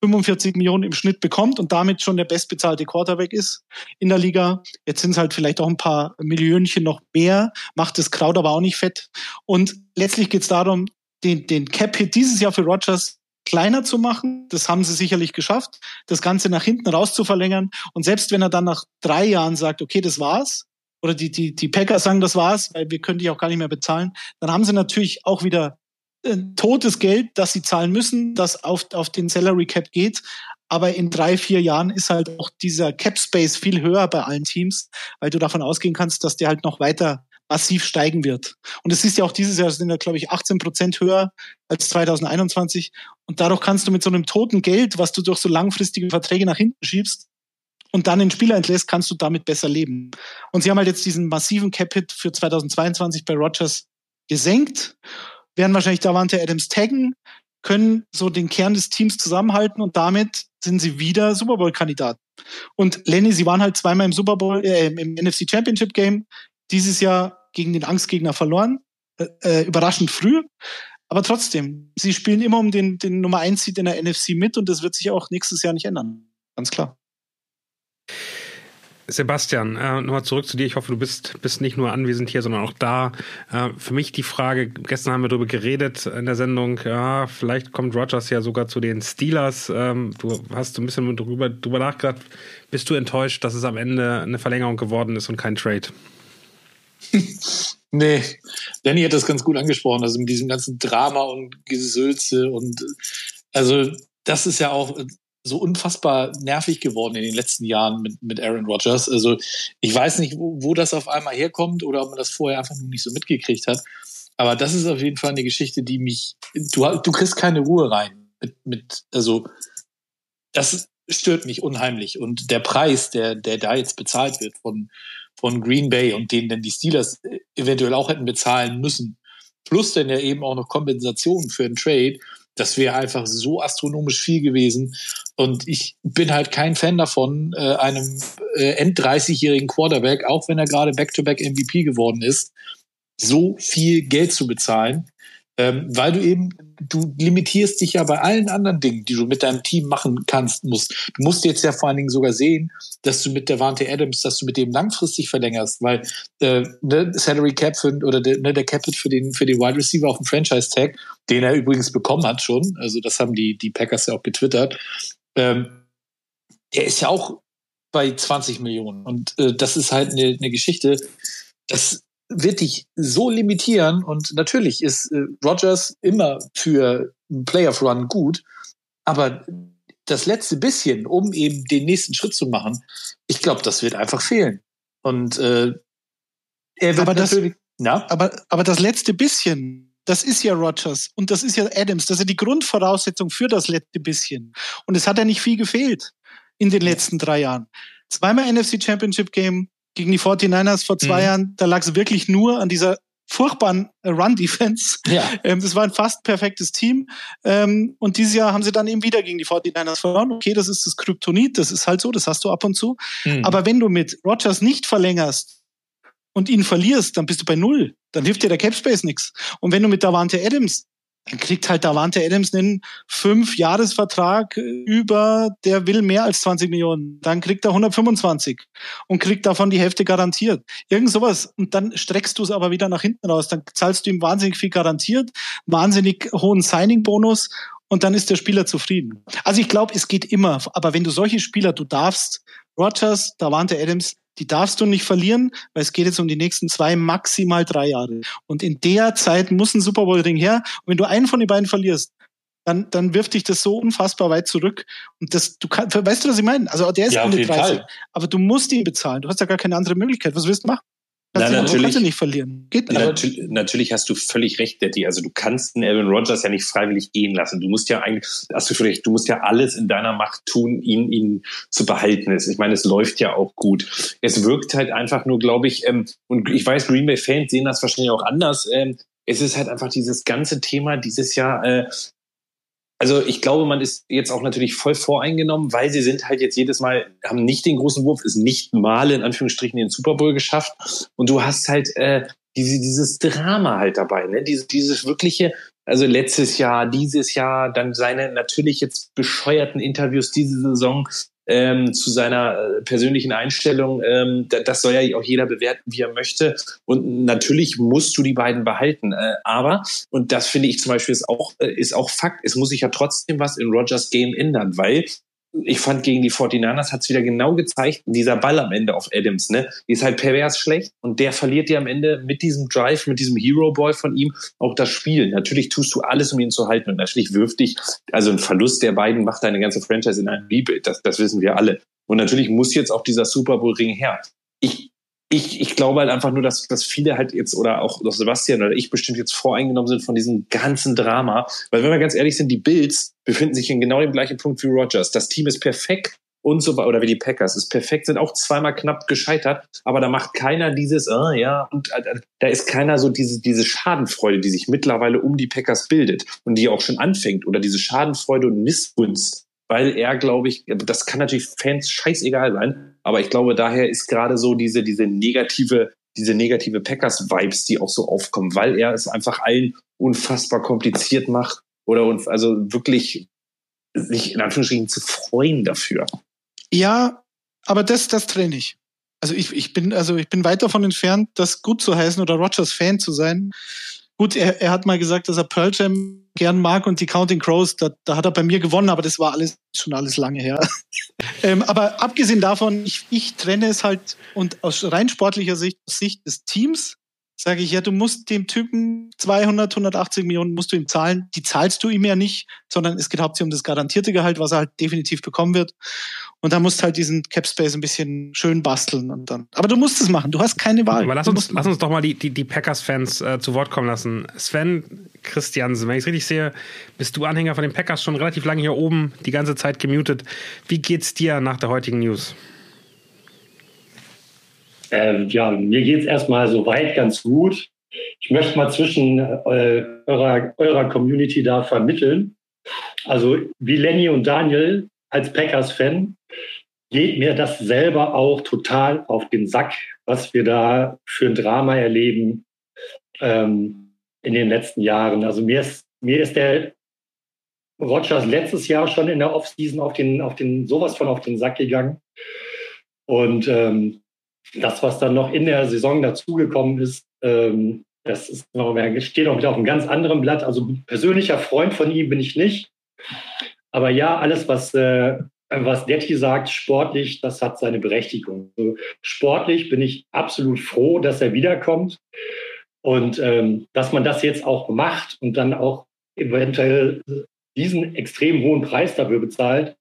[SPEAKER 2] 45 Millionen im Schnitt bekommt und damit schon der bestbezahlte Quarterback ist in der Liga. Jetzt sind es halt vielleicht auch ein paar Millionchen noch mehr, macht das Kraut aber auch nicht fett. Und letztlich geht es darum, den, den Cap-Hit dieses Jahr für Rogers kleiner zu machen. Das haben sie sicherlich geschafft, das Ganze nach hinten raus zu verlängern. Und selbst wenn er dann nach drei Jahren sagt, okay, das war's, oder die, die, die Packers sagen, das war's, weil wir können die auch gar nicht mehr bezahlen, dann haben sie natürlich auch wieder äh, totes Geld, das sie zahlen müssen, das auf, auf den Salary Cap geht. Aber in drei, vier Jahren ist halt auch dieser Cap Space viel höher bei allen Teams, weil du davon ausgehen kannst, dass der halt noch weiter massiv steigen wird. Und es ist ja auch dieses Jahr sind ja, glaube ich, 18 Prozent höher als 2021. Und dadurch kannst du mit so einem toten Geld, was du durch so langfristige Verträge nach hinten schiebst, und dann den Spieler entlässt, kannst du damit besser leben. Und sie haben halt jetzt diesen massiven Cap-Hit für 2022 bei Rogers gesenkt werden wahrscheinlich Davante Adams taggen, können so den Kern des Teams zusammenhalten und damit sind sie wieder Super Bowl-Kandidaten. Und Lenny, sie waren halt zweimal im Super Bowl, äh, im NFC Championship Game, dieses Jahr gegen den Angstgegner verloren, äh, äh überraschend früh. Aber trotzdem, sie spielen immer um den, den Nummer 1 Seed in der NFC mit und das wird sich auch nächstes Jahr nicht ändern. Ganz klar.
[SPEAKER 4] Sebastian, äh, nochmal zurück zu dir. Ich hoffe, du bist, bist nicht nur anwesend hier, sondern auch da. Äh, für mich die Frage, gestern haben wir darüber geredet in der Sendung, ja, vielleicht kommt Rogers ja sogar zu den Steelers. Ähm, du hast ein bisschen drüber, drüber nachgedacht. Bist du enttäuscht, dass es am Ende eine Verlängerung geworden ist und kein Trade?
[SPEAKER 15] nee, Danny hat das ganz gut angesprochen, also mit diesem ganzen Drama und Gesülze und also das ist ja auch so unfassbar nervig geworden in den letzten Jahren mit, mit Aaron Rodgers. Also ich weiß nicht, wo, wo das auf einmal herkommt oder ob man das vorher einfach nur nicht so mitgekriegt hat. Aber das ist auf jeden Fall eine Geschichte, die mich, du, du kriegst keine Ruhe rein mit, mit, also das stört mich unheimlich. Und der Preis, der, der da jetzt bezahlt wird von,
[SPEAKER 5] von Green Bay und denen dann die Steelers eventuell auch hätten bezahlen müssen, plus dann ja eben auch noch Kompensation für einen Trade, das wäre einfach so astronomisch viel gewesen. Und ich bin halt kein Fan davon, äh, einem äh, End-30-jährigen Quarterback, auch wenn er gerade Back-to-Back MVP geworden ist, so viel Geld zu bezahlen, ähm, weil du eben, du limitierst dich ja bei allen anderen Dingen, die du mit deinem Team machen kannst, musst. Du musst jetzt ja vor allen Dingen sogar sehen, dass du mit der Wante Adams, dass du mit dem langfristig verlängerst, weil äh, ne, Salary Cap für, oder de, ne, der Capit für den, für den Wide Receiver auf dem Franchise Tag, den er übrigens bekommen hat schon, also das haben die, die Packers ja auch getwittert, ähm, der ist ja auch bei 20 Millionen. Und äh, das ist halt eine, eine Geschichte, das wird dich so limitieren und natürlich ist äh, Rogers immer für Playoff Run gut, aber das letzte bisschen, um eben den nächsten Schritt zu machen, ich glaube, das wird einfach fehlen. Und äh, er wird
[SPEAKER 2] aber natürlich. Das, na? Aber, aber das letzte bisschen, das ist ja Rogers und das ist ja Adams. Das ist ja die Grundvoraussetzung für das letzte bisschen. Und es hat ja nicht viel gefehlt in den letzten drei Jahren. Zweimal NFC Championship Game, gegen die 49ers vor zwei mhm. Jahren, da lag es wirklich nur an dieser furchtbaren Run-Defense. Ja. Ähm, das war ein fast perfektes Team. Ähm, und dieses Jahr haben sie dann eben wieder gegen die 49ers verloren. Okay, das ist das Kryptonit, das ist halt so, das hast du ab und zu. Mhm. Aber wenn du mit Rogers nicht verlängerst und ihn verlierst, dann bist du bei Null. Dann hilft dir der Capspace nichts. Und wenn du mit Davante Adams dann kriegt halt Davante Adams einen Fünf-Jahres-Vertrag über, der will mehr als 20 Millionen. Dann kriegt er 125 und kriegt davon die Hälfte garantiert. Irgend sowas. Und dann streckst du es aber wieder nach hinten raus. Dann zahlst du ihm wahnsinnig viel garantiert, wahnsinnig hohen Signing-Bonus und dann ist der Spieler zufrieden. Also ich glaube, es geht immer. Aber wenn du solche Spieler, du darfst Rogers, Davante Adams, die darfst du nicht verlieren, weil es geht jetzt um die nächsten zwei, maximal drei Jahre. Und in der Zeit muss ein Super Bowl-Ring her. Und wenn du einen von den beiden verlierst, dann, dann wirft dich das so unfassbar weit zurück. Und das, du kannst, weißt du, was ich meine? Also der ist ja, Ende 30. Fall. Aber du musst ihn bezahlen. Du hast ja gar keine andere Möglichkeit. Was willst du machen?
[SPEAKER 3] Na, natürlich,
[SPEAKER 2] nicht verlieren. Geht nicht.
[SPEAKER 3] Natürlich, natürlich hast du völlig recht, Daddy. Also du kannst einen Aaron Rodgers ja nicht freiwillig gehen lassen. Du musst ja eigentlich, hast du vielleicht, du musst ja alles in deiner Macht tun, ihn, ihn zu behalten. Ich meine, es läuft ja auch gut. Es wirkt halt einfach nur, glaube ich, ähm, und ich weiß, Green Bay Fans sehen das wahrscheinlich auch anders. Ähm, es ist halt einfach dieses ganze Thema dieses Jahr, äh, also ich glaube, man ist jetzt auch natürlich voll voreingenommen, weil sie sind halt jetzt jedes Mal, haben nicht den großen Wurf, ist nicht mal in Anführungsstrichen den Super Bowl geschafft. Und du hast halt äh, diese, dieses Drama halt dabei, ne? Diese, dieses wirkliche, also letztes Jahr, dieses Jahr, dann seine natürlich jetzt bescheuerten Interviews diese Saison ähm, zu seiner äh, persönlichen Einstellung. Ähm, das soll ja auch jeder bewerten, wie er möchte. Und natürlich musst du die beiden behalten. Äh, aber, und das finde ich zum Beispiel ist auch, äh, ist auch Fakt, es muss sich ja trotzdem was in Rogers Game ändern, weil ich fand gegen die 49ers hat es wieder genau gezeigt, dieser Ball am Ende auf Adams, ne, die ist halt pervers schlecht und der verliert dir am Ende mit diesem Drive, mit diesem Hero Ball von ihm auch das Spiel. Natürlich tust du alles, um ihn zu halten und natürlich wirft dich, also ein Verlust der beiden macht deine ganze Franchise in ein Rebuild, das, das wissen wir alle. Und natürlich muss jetzt auch dieser Super Bowl Ring her. Ich ich, ich glaube halt einfach nur, dass, dass viele halt jetzt oder auch Sebastian oder ich bestimmt jetzt voreingenommen sind von diesem ganzen Drama. Weil wenn wir ganz ehrlich sind, die Bills befinden sich in genau dem gleichen Punkt wie Rogers. Das Team ist perfekt und so oder wie die Packers ist perfekt, sind auch zweimal knapp gescheitert, aber da macht keiner dieses, ah ja, und äh, da ist keiner so diese, diese Schadenfreude, die sich mittlerweile um die Packers bildet und die auch schon anfängt oder diese Schadenfreude und Missgunst weil er, glaube ich, das kann natürlich Fans scheißegal sein, aber ich glaube, daher ist gerade so diese, diese negative, diese negative Packers-Vibes, die auch so aufkommen, weil er es einfach allen unfassbar kompliziert macht oder also wirklich sich in Anführungsstrichen zu freuen dafür.
[SPEAKER 2] Ja, aber das, das trenne ich. Also ich, ich bin, also ich bin weit davon entfernt, das gut zu heißen oder Rogers Fan zu sein. Gut, er, er hat mal gesagt, dass er Pearl Jam gern mag und die Counting Crows, da, da hat er bei mir gewonnen, aber das war alles schon alles lange her. ähm, aber abgesehen davon, ich, ich trenne es halt und aus rein sportlicher Sicht, Sicht des Teams, sage ich, ja, du musst dem Typen 200, 180 Millionen musst du ihm zahlen. Die zahlst du ihm ja nicht, sondern es geht hauptsächlich um das garantierte Gehalt, was er halt definitiv bekommen wird. Und da musst du halt diesen Cap Space ein bisschen schön basteln und dann. Aber du musst es machen. Du hast keine Wahl.
[SPEAKER 4] Aber lass uns, lass uns doch mal die, die, die Packers-Fans äh, zu Wort kommen lassen. Sven Christiansen, wenn ich es richtig sehe, bist du Anhänger von den Packers schon relativ lange hier oben, die ganze Zeit gemutet. Wie geht's dir nach der heutigen News?
[SPEAKER 16] Äh, ja, mir geht es erstmal soweit ganz gut. Ich möchte mal zwischen äh, eurer, eurer Community da vermitteln. Also wie Lenny und Daniel als Packers-Fan geht mir das selber auch total auf den Sack, was wir da für ein Drama erleben ähm, in den letzten Jahren. Also mir ist, mir ist der Rogers letztes Jahr schon in der Offseason auf den, auf den, sowas von auf den Sack gegangen. Und ähm, das, was dann noch in der Saison dazugekommen ist, ähm, das ist noch, steht auch wieder auf einem ganz anderen Blatt. Also persönlicher Freund von ihm bin ich nicht. Aber ja, alles, was, äh, was Detti sagt, sportlich, das hat seine Berechtigung. Also sportlich bin ich absolut froh, dass er wiederkommt. Und ähm, dass man das jetzt auch macht und dann auch eventuell diesen extrem hohen Preis dafür bezahlt,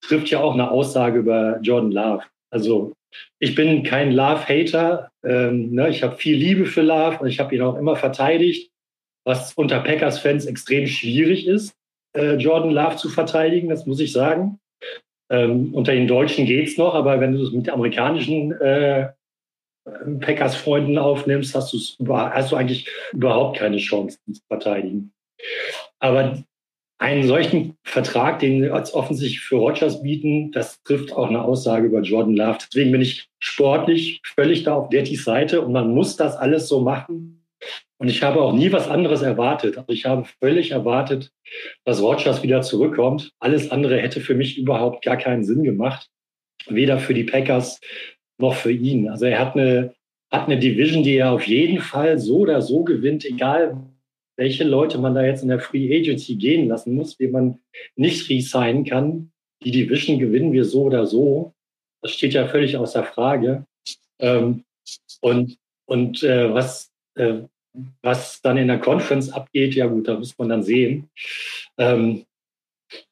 [SPEAKER 16] trifft ja auch eine Aussage über Jordan Love. Also ich bin kein Love-Hater. Ähm, ne? Ich habe viel Liebe für Love und ich habe ihn auch immer verteidigt, was unter Packers-Fans extrem schwierig ist, äh, Jordan Love zu verteidigen, das muss ich sagen. Ähm, unter den Deutschen geht's noch, aber wenn du es mit amerikanischen äh, Packers-Freunden aufnimmst, hast, hast du eigentlich überhaupt keine Chance, ihn zu verteidigen. Aber einen solchen Vertrag, den wir als offensichtlich für Rogers bieten, das trifft auch eine Aussage über Jordan Love. Deswegen bin ich sportlich völlig da auf Dettys Seite und man muss das alles so machen. Und ich habe auch nie was anderes erwartet. Also ich habe völlig erwartet, dass Rogers wieder zurückkommt. Alles andere hätte für mich überhaupt gar keinen Sinn gemacht. Weder für die Packers noch für ihn. Also er hat eine, hat eine Division, die er auf jeden Fall so oder so gewinnt, egal welche Leute man da jetzt in der Free Agency gehen lassen muss, wie man nicht resignen kann. Die Division gewinnen wir so oder so. Das steht ja völlig außer Frage. Ähm, und und äh, was, äh, was dann in der Conference abgeht, ja gut, da muss man dann sehen. Ähm,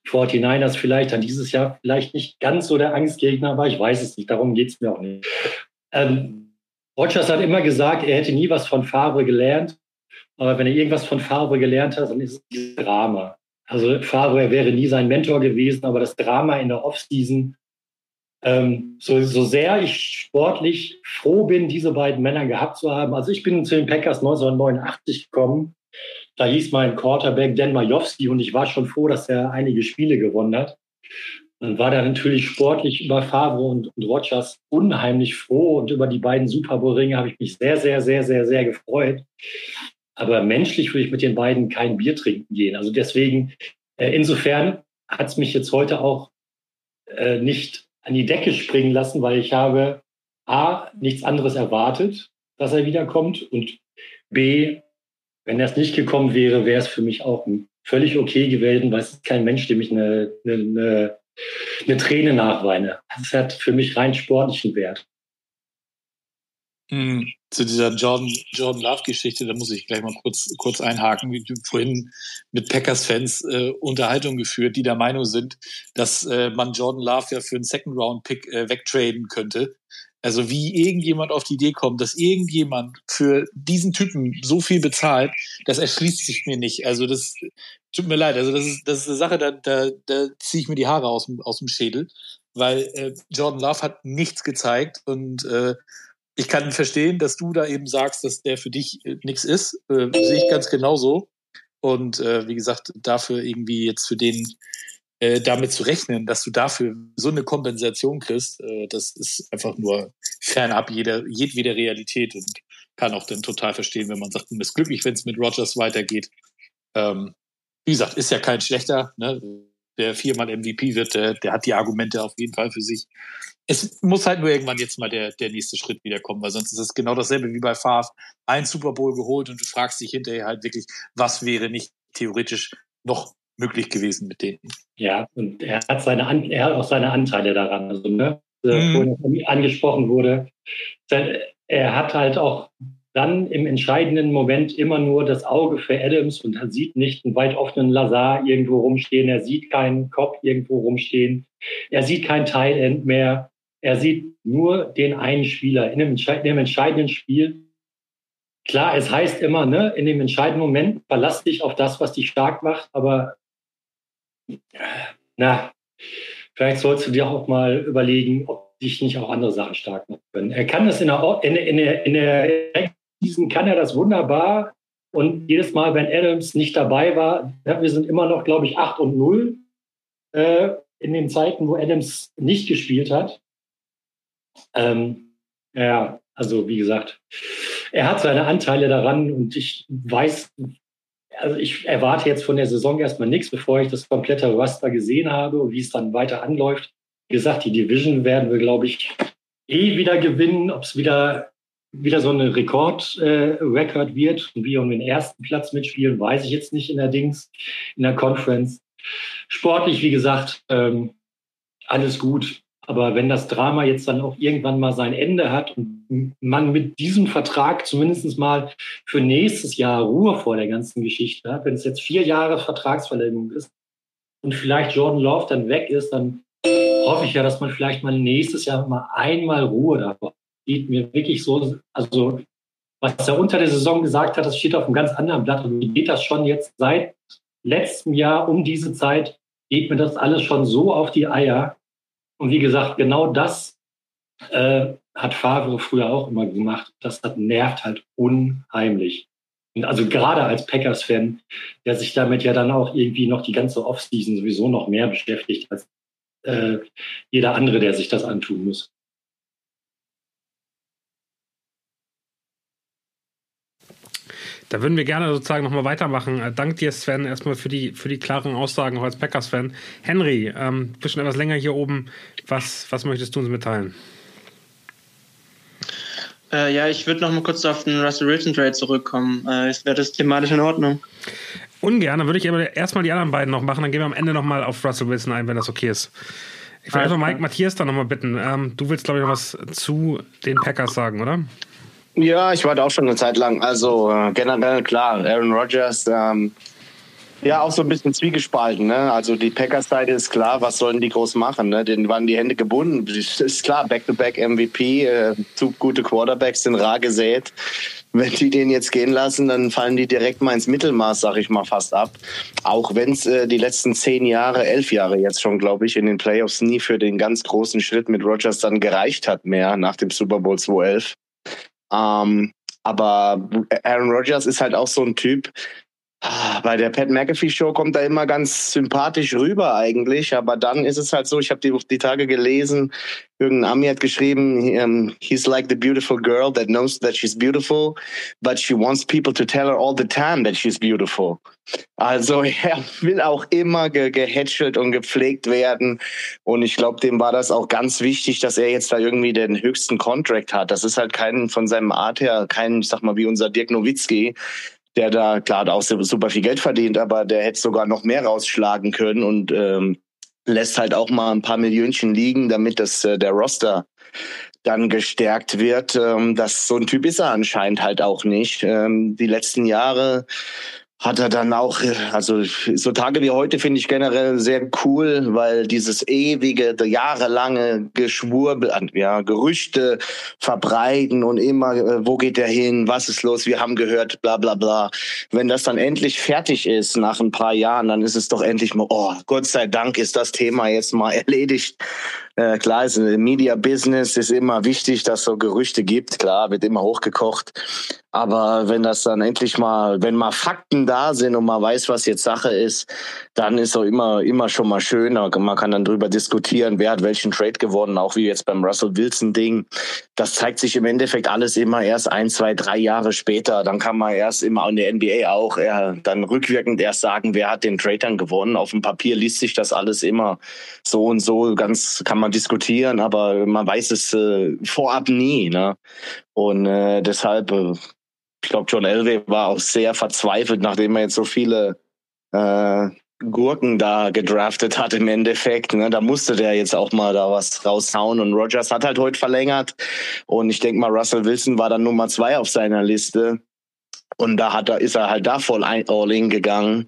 [SPEAKER 16] 49ers vielleicht dann dieses Jahr vielleicht nicht ganz so der Angstgegner, aber ich weiß es nicht. Darum geht es mir auch nicht. Ähm, Rogers hat immer gesagt, er hätte nie was von Favre gelernt. Aber wenn er irgendwas von Favre gelernt hat, dann ist es dieses Drama. Also Favre wäre nie sein Mentor gewesen, aber das Drama in der Offseason, ähm, so, so sehr ich sportlich froh bin, diese beiden Männer gehabt zu haben. Also ich bin zu den Packers 1989 gekommen. Da hieß mein Quarterback Dan Majowski und ich war schon froh, dass er einige Spiele gewonnen hat. Dann war da natürlich sportlich über Favre und, und Rogers unheimlich froh und über die beiden Super Bowl-Ringe habe ich mich sehr, sehr, sehr, sehr, sehr gefreut. Aber menschlich würde ich mit den beiden kein Bier trinken gehen. Also deswegen, äh, insofern hat es mich jetzt heute auch äh, nicht an die Decke springen lassen, weil ich habe A, nichts anderes erwartet, dass er wiederkommt und B, wenn er es nicht gekommen wäre, wäre es für mich auch völlig okay gewesen, weil es ist kein Mensch, dem ich eine, eine, eine, eine Träne nachweine. Das hat für mich rein sportlichen Wert.
[SPEAKER 5] Hm, zu dieser Jordan, Jordan Love-Geschichte, da muss ich gleich mal kurz, kurz einhaken. Wie du vorhin mit Packers-Fans äh, Unterhaltung geführt, die der Meinung sind, dass äh, man Jordan Love ja für einen Second-Round-Pick äh, wegtraden könnte. Also wie irgendjemand auf die Idee kommt, dass irgendjemand für diesen Typen so viel bezahlt, das erschließt sich mir nicht. Also das tut mir leid. Also das ist, das ist eine Sache, da, da, da ziehe ich mir die Haare aus, aus dem Schädel, weil äh, Jordan Love hat nichts gezeigt und äh, ich kann verstehen, dass du da eben sagst, dass der für dich äh, nichts ist. Äh, sehe ich ganz genauso. Und äh, wie gesagt, dafür irgendwie jetzt für den äh, damit zu rechnen, dass du dafür so eine Kompensation kriegst, äh, das ist einfach nur fernab jeder, jedweder Realität und kann auch dann total verstehen, wenn man sagt, man ist glücklich, wenn es mit Rogers weitergeht. Ähm, wie gesagt, ist ja kein schlechter, ne? der viermal MVP wird, der, der hat die Argumente auf jeden Fall für sich es muss halt nur irgendwann jetzt mal der, der nächste Schritt wieder kommen, weil sonst ist es genau dasselbe wie bei Favre. Ein Super Bowl geholt und du fragst dich hinterher halt wirklich, was wäre nicht theoretisch noch möglich gewesen mit denen.
[SPEAKER 16] Ja, und er hat seine, er hat auch seine Anteile daran. Also, ne, mhm. angesprochen wurde, er hat halt auch dann im entscheidenden Moment immer nur das Auge für Adams und er sieht nicht einen weit offenen Lazar irgendwo rumstehen, er sieht keinen Kopf irgendwo rumstehen, er sieht kein Teilend mehr. Er sieht nur den einen Spieler in dem, in dem entscheidenden Spiel. Klar, es heißt immer, ne, in dem entscheidenden Moment verlass dich auf das, was dich stark macht, aber na, vielleicht sollst du dir auch mal überlegen, ob sich nicht auch andere Sachen stark machen können. Er kann das in der, in, in der, in der Season kann er das wunderbar. Und jedes Mal, wenn Adams nicht dabei war, wir sind immer noch, glaube ich, 8 und 0 äh, in den Zeiten, wo Adams nicht gespielt hat. Ähm, ja, also wie gesagt, er hat seine Anteile daran und ich weiß, also ich erwarte jetzt von der Saison erstmal nichts, bevor ich das komplette Roster gesehen habe und wie es dann weiter anläuft. Wie gesagt, die Division werden wir, glaube ich, eh wieder gewinnen. Ob es wieder, wieder so eine Rekord-Record äh, wird und wir um den ersten Platz mitspielen, weiß ich jetzt nicht in der Dings, in der Conference. Sportlich, wie gesagt, ähm, alles gut. Aber wenn das Drama jetzt dann auch irgendwann mal sein Ende hat und man mit diesem Vertrag zumindest mal für nächstes Jahr Ruhe vor der ganzen Geschichte hat, wenn es jetzt vier Jahre Vertragsverlängerung ist und vielleicht Jordan Love dann weg ist, dann hoffe ich ja, dass man vielleicht mal nächstes Jahr mal einmal Ruhe davor geht mir wirklich so, also was er unter der Saison gesagt hat, das steht auf einem ganz anderen Blatt. Und mir geht das schon jetzt seit letztem Jahr um diese Zeit, geht mir das alles schon so auf die Eier, und wie gesagt, genau das äh, hat Favre früher auch immer gemacht. Das hat, nervt halt unheimlich. Und also gerade als Packers-Fan, der sich damit ja dann auch irgendwie noch die ganze Offseason sowieso noch mehr beschäftigt als äh, jeder andere, der sich das antun muss.
[SPEAKER 4] Da würden wir gerne sozusagen nochmal weitermachen. Äh, dank dir, Sven, erstmal für die, für die klaren Aussagen auch als Packers-Fan. Henry, ähm, bist schon etwas länger hier oben. Was, was möchtest du uns mitteilen?
[SPEAKER 17] Äh, ja, ich würde noch mal kurz auf den Russell Wilson Trade zurückkommen. Äh, Wäre das thematisch in Ordnung?
[SPEAKER 4] Ungern, dann würde ich aber erstmal die anderen beiden noch machen. Dann gehen wir am Ende nochmal auf Russell Wilson ein, wenn das okay ist. Ich würde einfach Mike Matthias dann nochmal bitten. Ähm, du willst, glaube ich, noch was zu den Packers sagen, oder?
[SPEAKER 10] Ja, ich war da auch schon eine Zeit lang. Also äh, generell klar, Aaron Rodgers, ähm, ja auch so ein bisschen zwiegespalten. Ne? Also die Packers-Seite ist klar, was sollen die groß machen? Ne? Denen waren die Hände gebunden. Ist klar, Back-to-Back-MVP, äh, zu gute Quarterbacks sind rar gesät. Wenn die den jetzt gehen lassen, dann fallen die direkt mal ins Mittelmaß, sag ich mal, fast ab. Auch wenn es äh, die letzten zehn Jahre, elf Jahre jetzt schon, glaube ich, in den Playoffs nie für den ganz großen Schritt mit Rodgers dann gereicht hat mehr nach dem Super Bowl 2011. Ähm, aber Aaron Rodgers ist halt auch so ein Typ, bei der Pat McAfee Show kommt er immer ganz sympathisch rüber eigentlich, aber dann ist es halt so, ich habe die, die Tage gelesen, irgendein Ami hat geschrieben, um, he's like the beautiful girl that knows that she's beautiful, but she wants people to tell her all the time that she's beautiful. Also er will auch immer ge gehätschelt und gepflegt werden und ich glaube, dem war das auch ganz wichtig, dass er jetzt da irgendwie den höchsten Contract hat. Das ist halt kein von seinem Art her, kein, ich sag mal, wie unser Dirk Nowitzki, der da klar auch super viel Geld verdient, aber der hätte sogar noch mehr rausschlagen können und ähm, lässt halt auch mal ein paar Millionchen liegen, damit das äh, der Roster dann gestärkt wird. Ähm, das so ein Typ ist er anscheinend halt auch nicht. Ähm, die letzten Jahre hat er dann auch, also so Tage wie heute finde ich generell sehr cool, weil dieses ewige, jahrelange Geschwurbel, ja, Gerüchte verbreiten und immer, äh, wo geht der hin, was ist los, wir haben gehört, bla bla bla. Wenn das dann endlich fertig ist nach ein paar Jahren, dann ist es doch endlich mal, oh, Gott sei Dank ist das Thema jetzt mal erledigt. Äh, klar, ist Media Business ist immer wichtig, dass es so Gerüchte gibt. Klar, wird immer hochgekocht. Aber wenn das dann endlich mal, wenn mal Fakten da sind und man weiß, was jetzt Sache ist, dann ist auch immer, immer schon mal schöner. Man kann dann drüber diskutieren, wer hat welchen Trade gewonnen, auch wie jetzt beim Russell Wilson Ding. Das zeigt sich im Endeffekt alles immer erst ein, zwei, drei Jahre später. Dann kann man erst immer in der NBA auch eher dann rückwirkend erst sagen, wer hat den Trade dann gewonnen. Auf dem Papier liest sich das alles immer so und so ganz, kann man diskutieren, aber man weiß es äh, vorab nie. Ne? Und äh, deshalb, äh, ich glaube, John Elway war auch sehr verzweifelt, nachdem er jetzt so viele äh, Gurken da gedraftet hat im Endeffekt. Ne? Da musste der jetzt auch mal da was raushauen. Und Rogers hat halt heute verlängert. Und ich denke mal, Russell Wilson war dann Nummer zwei auf seiner Liste. Und da hat er, ist er halt da voll all in gegangen.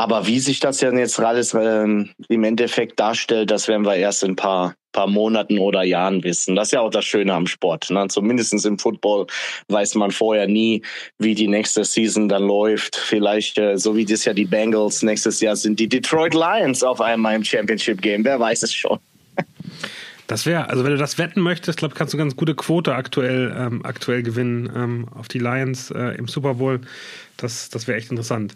[SPEAKER 10] Aber wie sich das denn jetzt alles ähm, im Endeffekt darstellt, das werden wir erst in ein paar, paar Monaten oder Jahren wissen. Das ist ja auch das Schöne am Sport. Ne? Zumindest im Football weiß man vorher nie, wie die nächste Season dann läuft. Vielleicht, äh, so wie das ja die Bengals, nächstes Jahr sind die Detroit Lions auf einmal im Championship Game. Wer weiß es schon.
[SPEAKER 4] Das wäre, also wenn du das wetten möchtest, glaube kannst du ganz gute Quote aktuell, ähm, aktuell gewinnen ähm, auf die Lions äh, im Super Bowl. Das, das wäre echt interessant.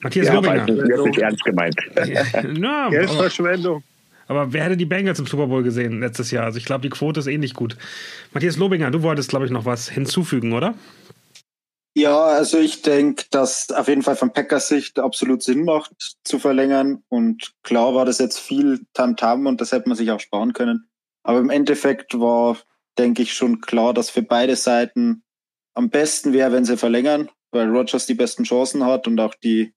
[SPEAKER 4] Matthias ja, Lobinger.
[SPEAKER 10] Das ist wirklich ernst gemeint.
[SPEAKER 4] ja,
[SPEAKER 7] Geldverschwendung.
[SPEAKER 4] Aber, wer hätte die Bengals im Super Bowl gesehen letztes Jahr? Also ich glaube, die Quote ist ähnlich gut. Matthias Lobinger, du wolltest, glaube ich, noch was hinzufügen, oder?
[SPEAKER 11] Ja, also ich denke, dass auf jeden Fall von Packers Sicht absolut Sinn macht zu verlängern. Und klar war das jetzt viel Tamtam -Tam und das hätte man sich auch sparen können. Aber im Endeffekt war, denke ich, schon klar, dass für beide Seiten am besten wäre, wenn sie verlängern, weil Rogers die besten Chancen hat und auch die,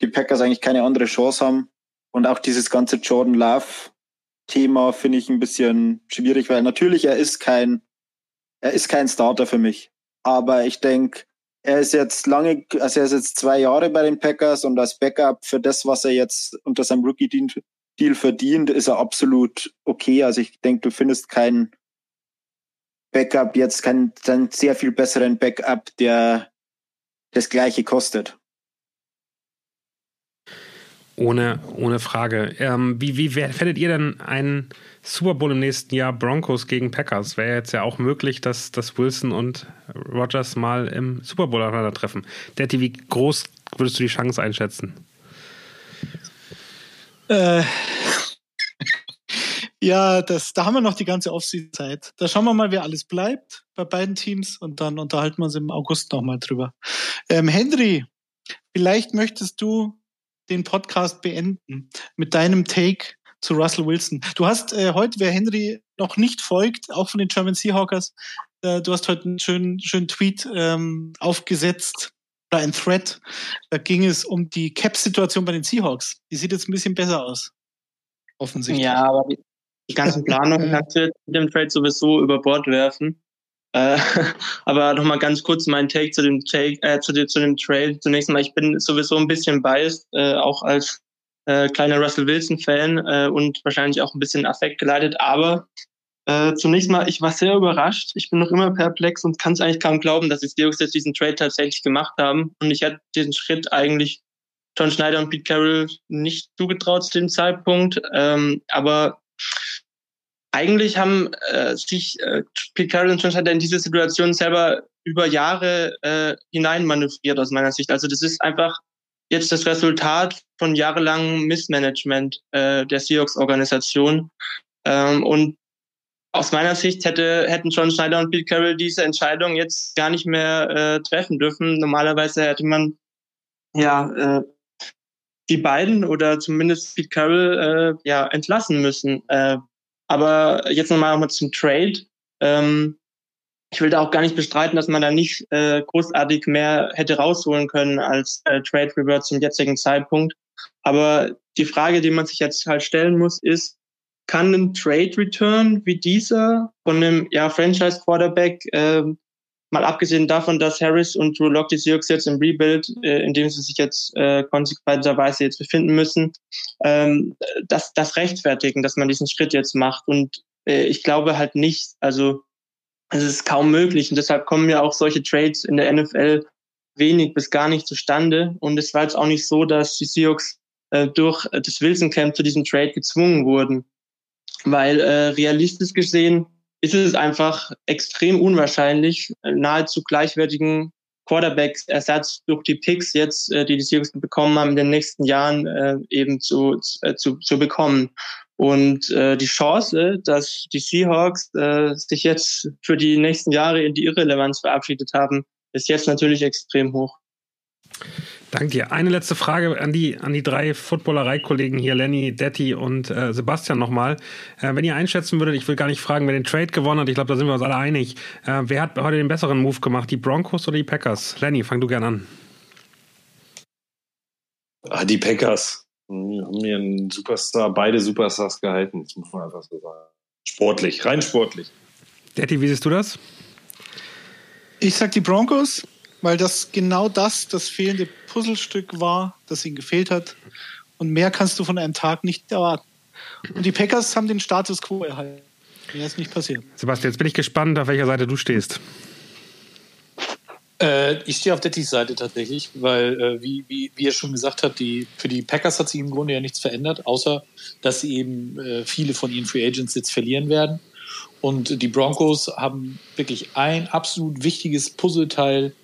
[SPEAKER 11] die Packers eigentlich keine andere Chance haben. Und auch dieses ganze Jordan Love Thema finde ich ein bisschen schwierig, weil natürlich er ist kein, er ist kein Starter für mich. Aber ich denke, er ist jetzt lange, also er ist jetzt zwei Jahre bei den Packers und als Backup für das, was er jetzt unter seinem Rookie-Deal verdient, ist er absolut okay. Also ich denke, du findest keinen Backup jetzt, keinen, keinen sehr viel besseren Backup, der das gleiche kostet.
[SPEAKER 4] Ohne, ohne Frage. Ähm, wie, wie fändet ihr denn einen Super Bowl im nächsten Jahr Broncos gegen Packers? Wäre jetzt ja auch möglich, dass, dass Wilson und Rogers mal im Super Bowl aufeinandertreffen. Detti, wie groß würdest du die Chance einschätzen?
[SPEAKER 2] Äh, ja, das, da haben wir noch die ganze Offseason-Zeit. Da schauen wir mal, wer alles bleibt bei beiden Teams und dann unterhalten wir uns im August nochmal drüber. Ähm, Henry, vielleicht möchtest du den Podcast beenden mit deinem Take zu Russell Wilson. Du hast äh, heute, wer Henry noch nicht folgt, auch von den German Seahawkers, äh, du hast heute einen schönen, schönen Tweet ähm, aufgesetzt ein Thread. Da ging es um die Cap-Situation bei den Seahawks. Die sieht jetzt ein bisschen besser aus. Offensichtlich.
[SPEAKER 17] Ja, aber die, die ganze Planung kannst du mit dem Trade sowieso über Bord werfen. Äh, aber nochmal ganz kurz mein Take zu dem Take, äh, zu, dem, zu dem Trade. Zunächst mal, ich bin sowieso ein bisschen biased, äh, auch als äh, kleiner Russell Wilson-Fan äh, und wahrscheinlich auch ein bisschen Affekt geleitet. Aber äh, zunächst mal, ich war sehr überrascht. Ich bin noch immer perplex und kann es eigentlich kaum glauben, dass die Steelers jetzt diesen Trade tatsächlich gemacht haben. Und ich hätte diesen Schritt eigentlich John Schneider und Pete Carroll nicht zugetraut zu dem Zeitpunkt. Ähm, aber eigentlich haben äh, sich äh, Pete Carroll und John Schneider in diese Situation selber über Jahre äh, hineinmanövriert aus meiner Sicht. Also das ist einfach jetzt das Resultat von jahrelangem Missmanagement äh, der Seahawks-Organisation. Ähm, und aus meiner Sicht hätte, hätten John Schneider und Pete Carroll diese Entscheidung jetzt gar nicht mehr äh, treffen dürfen. Normalerweise hätte man ja äh, die beiden oder zumindest Pete Carroll äh, ja entlassen müssen. Äh, aber jetzt nochmal nochmal zum Trade. Ähm, ich will da auch gar nicht bestreiten, dass man da nicht äh, großartig mehr hätte rausholen können als äh, Trade Revert zum jetzigen Zeitpunkt. Aber die Frage, die man sich jetzt halt stellen muss, ist, kann ein Trade Return wie dieser von einem ja, Franchise Quarterback, äh, mal abgesehen davon, dass Harris und Drew Lock die Seahawks jetzt im Rebuild, äh, in dem sie sich jetzt äh, konsequenterweise jetzt befinden müssen, ähm, das, das rechtfertigen, dass man diesen Schritt jetzt macht. Und äh, ich glaube halt nicht, also es ist kaum möglich. Und deshalb kommen ja auch solche Trades in der NFL wenig bis gar nicht zustande. Und es war jetzt auch nicht so, dass die Seahawks äh, durch das Wilson Camp zu diesem Trade gezwungen wurden. Weil äh, realistisch gesehen ist es einfach extrem unwahrscheinlich, äh, nahezu gleichwertigen Quarterback-Ersatz durch die Picks jetzt, äh, die die Seahawks bekommen haben, in den nächsten Jahren äh, eben zu, äh, zu, zu bekommen. Und äh, die Chance, dass die Seahawks äh, sich jetzt für die nächsten Jahre in die Irrelevanz verabschiedet haben, ist jetzt natürlich extrem hoch.
[SPEAKER 4] Danke dir. Eine letzte Frage an die, an die drei Footballerei-Kollegen hier, Lenny, Detti und äh, Sebastian nochmal. Äh, wenn ihr einschätzen würdet, ich will gar nicht fragen, wer den Trade gewonnen hat, ich glaube, da sind wir uns alle einig. Äh, wer hat heute den besseren Move gemacht, die Broncos oder die Packers? Lenny, fang du gern an.
[SPEAKER 3] Ah, die Packers. Wir haben hier einen Superstar, beide Superstars gehalten, das muss man einfach so sagen. Sportlich, rein sportlich.
[SPEAKER 4] Daddy, wie siehst du das?
[SPEAKER 2] Ich sag die Broncos, weil das genau das, das fehlende Puzzlestück war, das ihnen gefehlt hat. Und mehr kannst du von einem Tag nicht erwarten. Und die Packers haben den Status quo erhalten. Mehr ist nicht passiert.
[SPEAKER 4] Sebastian, jetzt bin ich gespannt, auf welcher Seite du stehst.
[SPEAKER 5] Äh, ich stehe auf Dettys Seite tatsächlich, weil, äh, wie, wie, wie er schon gesagt hat, die, für die Packers hat sich im Grunde ja nichts verändert, außer dass sie eben äh, viele von ihren Free Agents jetzt verlieren werden. Und die Broncos haben wirklich ein absolut wichtiges Puzzleteil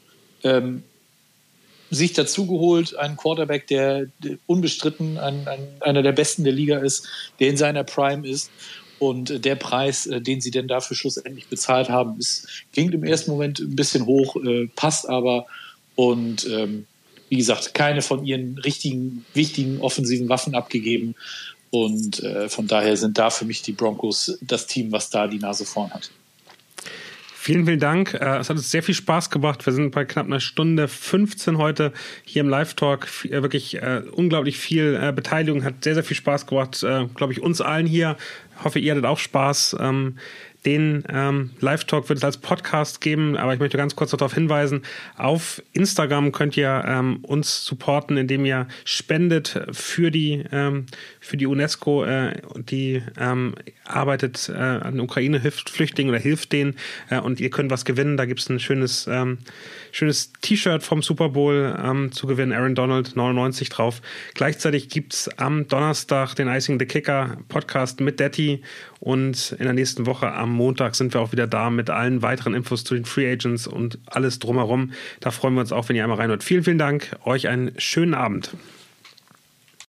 [SPEAKER 5] ähm, sich dazugeholt, einen Quarterback, der unbestritten ein, ein, einer der besten der Liga ist, der in seiner Prime ist. Und der Preis, äh, den sie denn dafür schlussendlich bezahlt haben, ist, klingt im ersten Moment ein bisschen hoch, äh, passt aber. Und ähm, wie gesagt, keine von ihren richtigen, wichtigen offensiven Waffen abgegeben. Und äh, von daher sind da für mich die Broncos das Team, was da die Nase vorn hat.
[SPEAKER 4] Vielen, vielen Dank. Äh, es hat uns sehr viel Spaß gebracht. Wir sind bei knapp einer Stunde 15 heute hier im Live-Talk. Äh, wirklich äh, unglaublich viel Beteiligung. Hat sehr, sehr viel Spaß gebracht, glaube ich, uns allen hier. Hoffe, ihr hattet auch Spaß. Den ähm, Live-Talk wird es als Podcast geben, aber ich möchte ganz kurz darauf hinweisen, auf Instagram könnt ihr ähm, uns supporten, indem ihr spendet für die, ähm, für die UNESCO, äh, die ähm, arbeitet äh, an Ukraine, hilft Flüchtlingen oder hilft denen äh, und ihr könnt was gewinnen. Da gibt es ein schönes ähm, schönes T-Shirt vom Super Bowl ähm, zu gewinnen, Aaron Donald 99 drauf. Gleichzeitig gibt es am Donnerstag den Icing the Kicker Podcast mit Detti und in der nächsten Woche am Montag sind wir auch wieder da mit allen weiteren Infos zu den Free Agents und alles drumherum. Da freuen wir uns auch, wenn ihr einmal reinhört. Vielen, vielen Dank. Euch einen schönen Abend.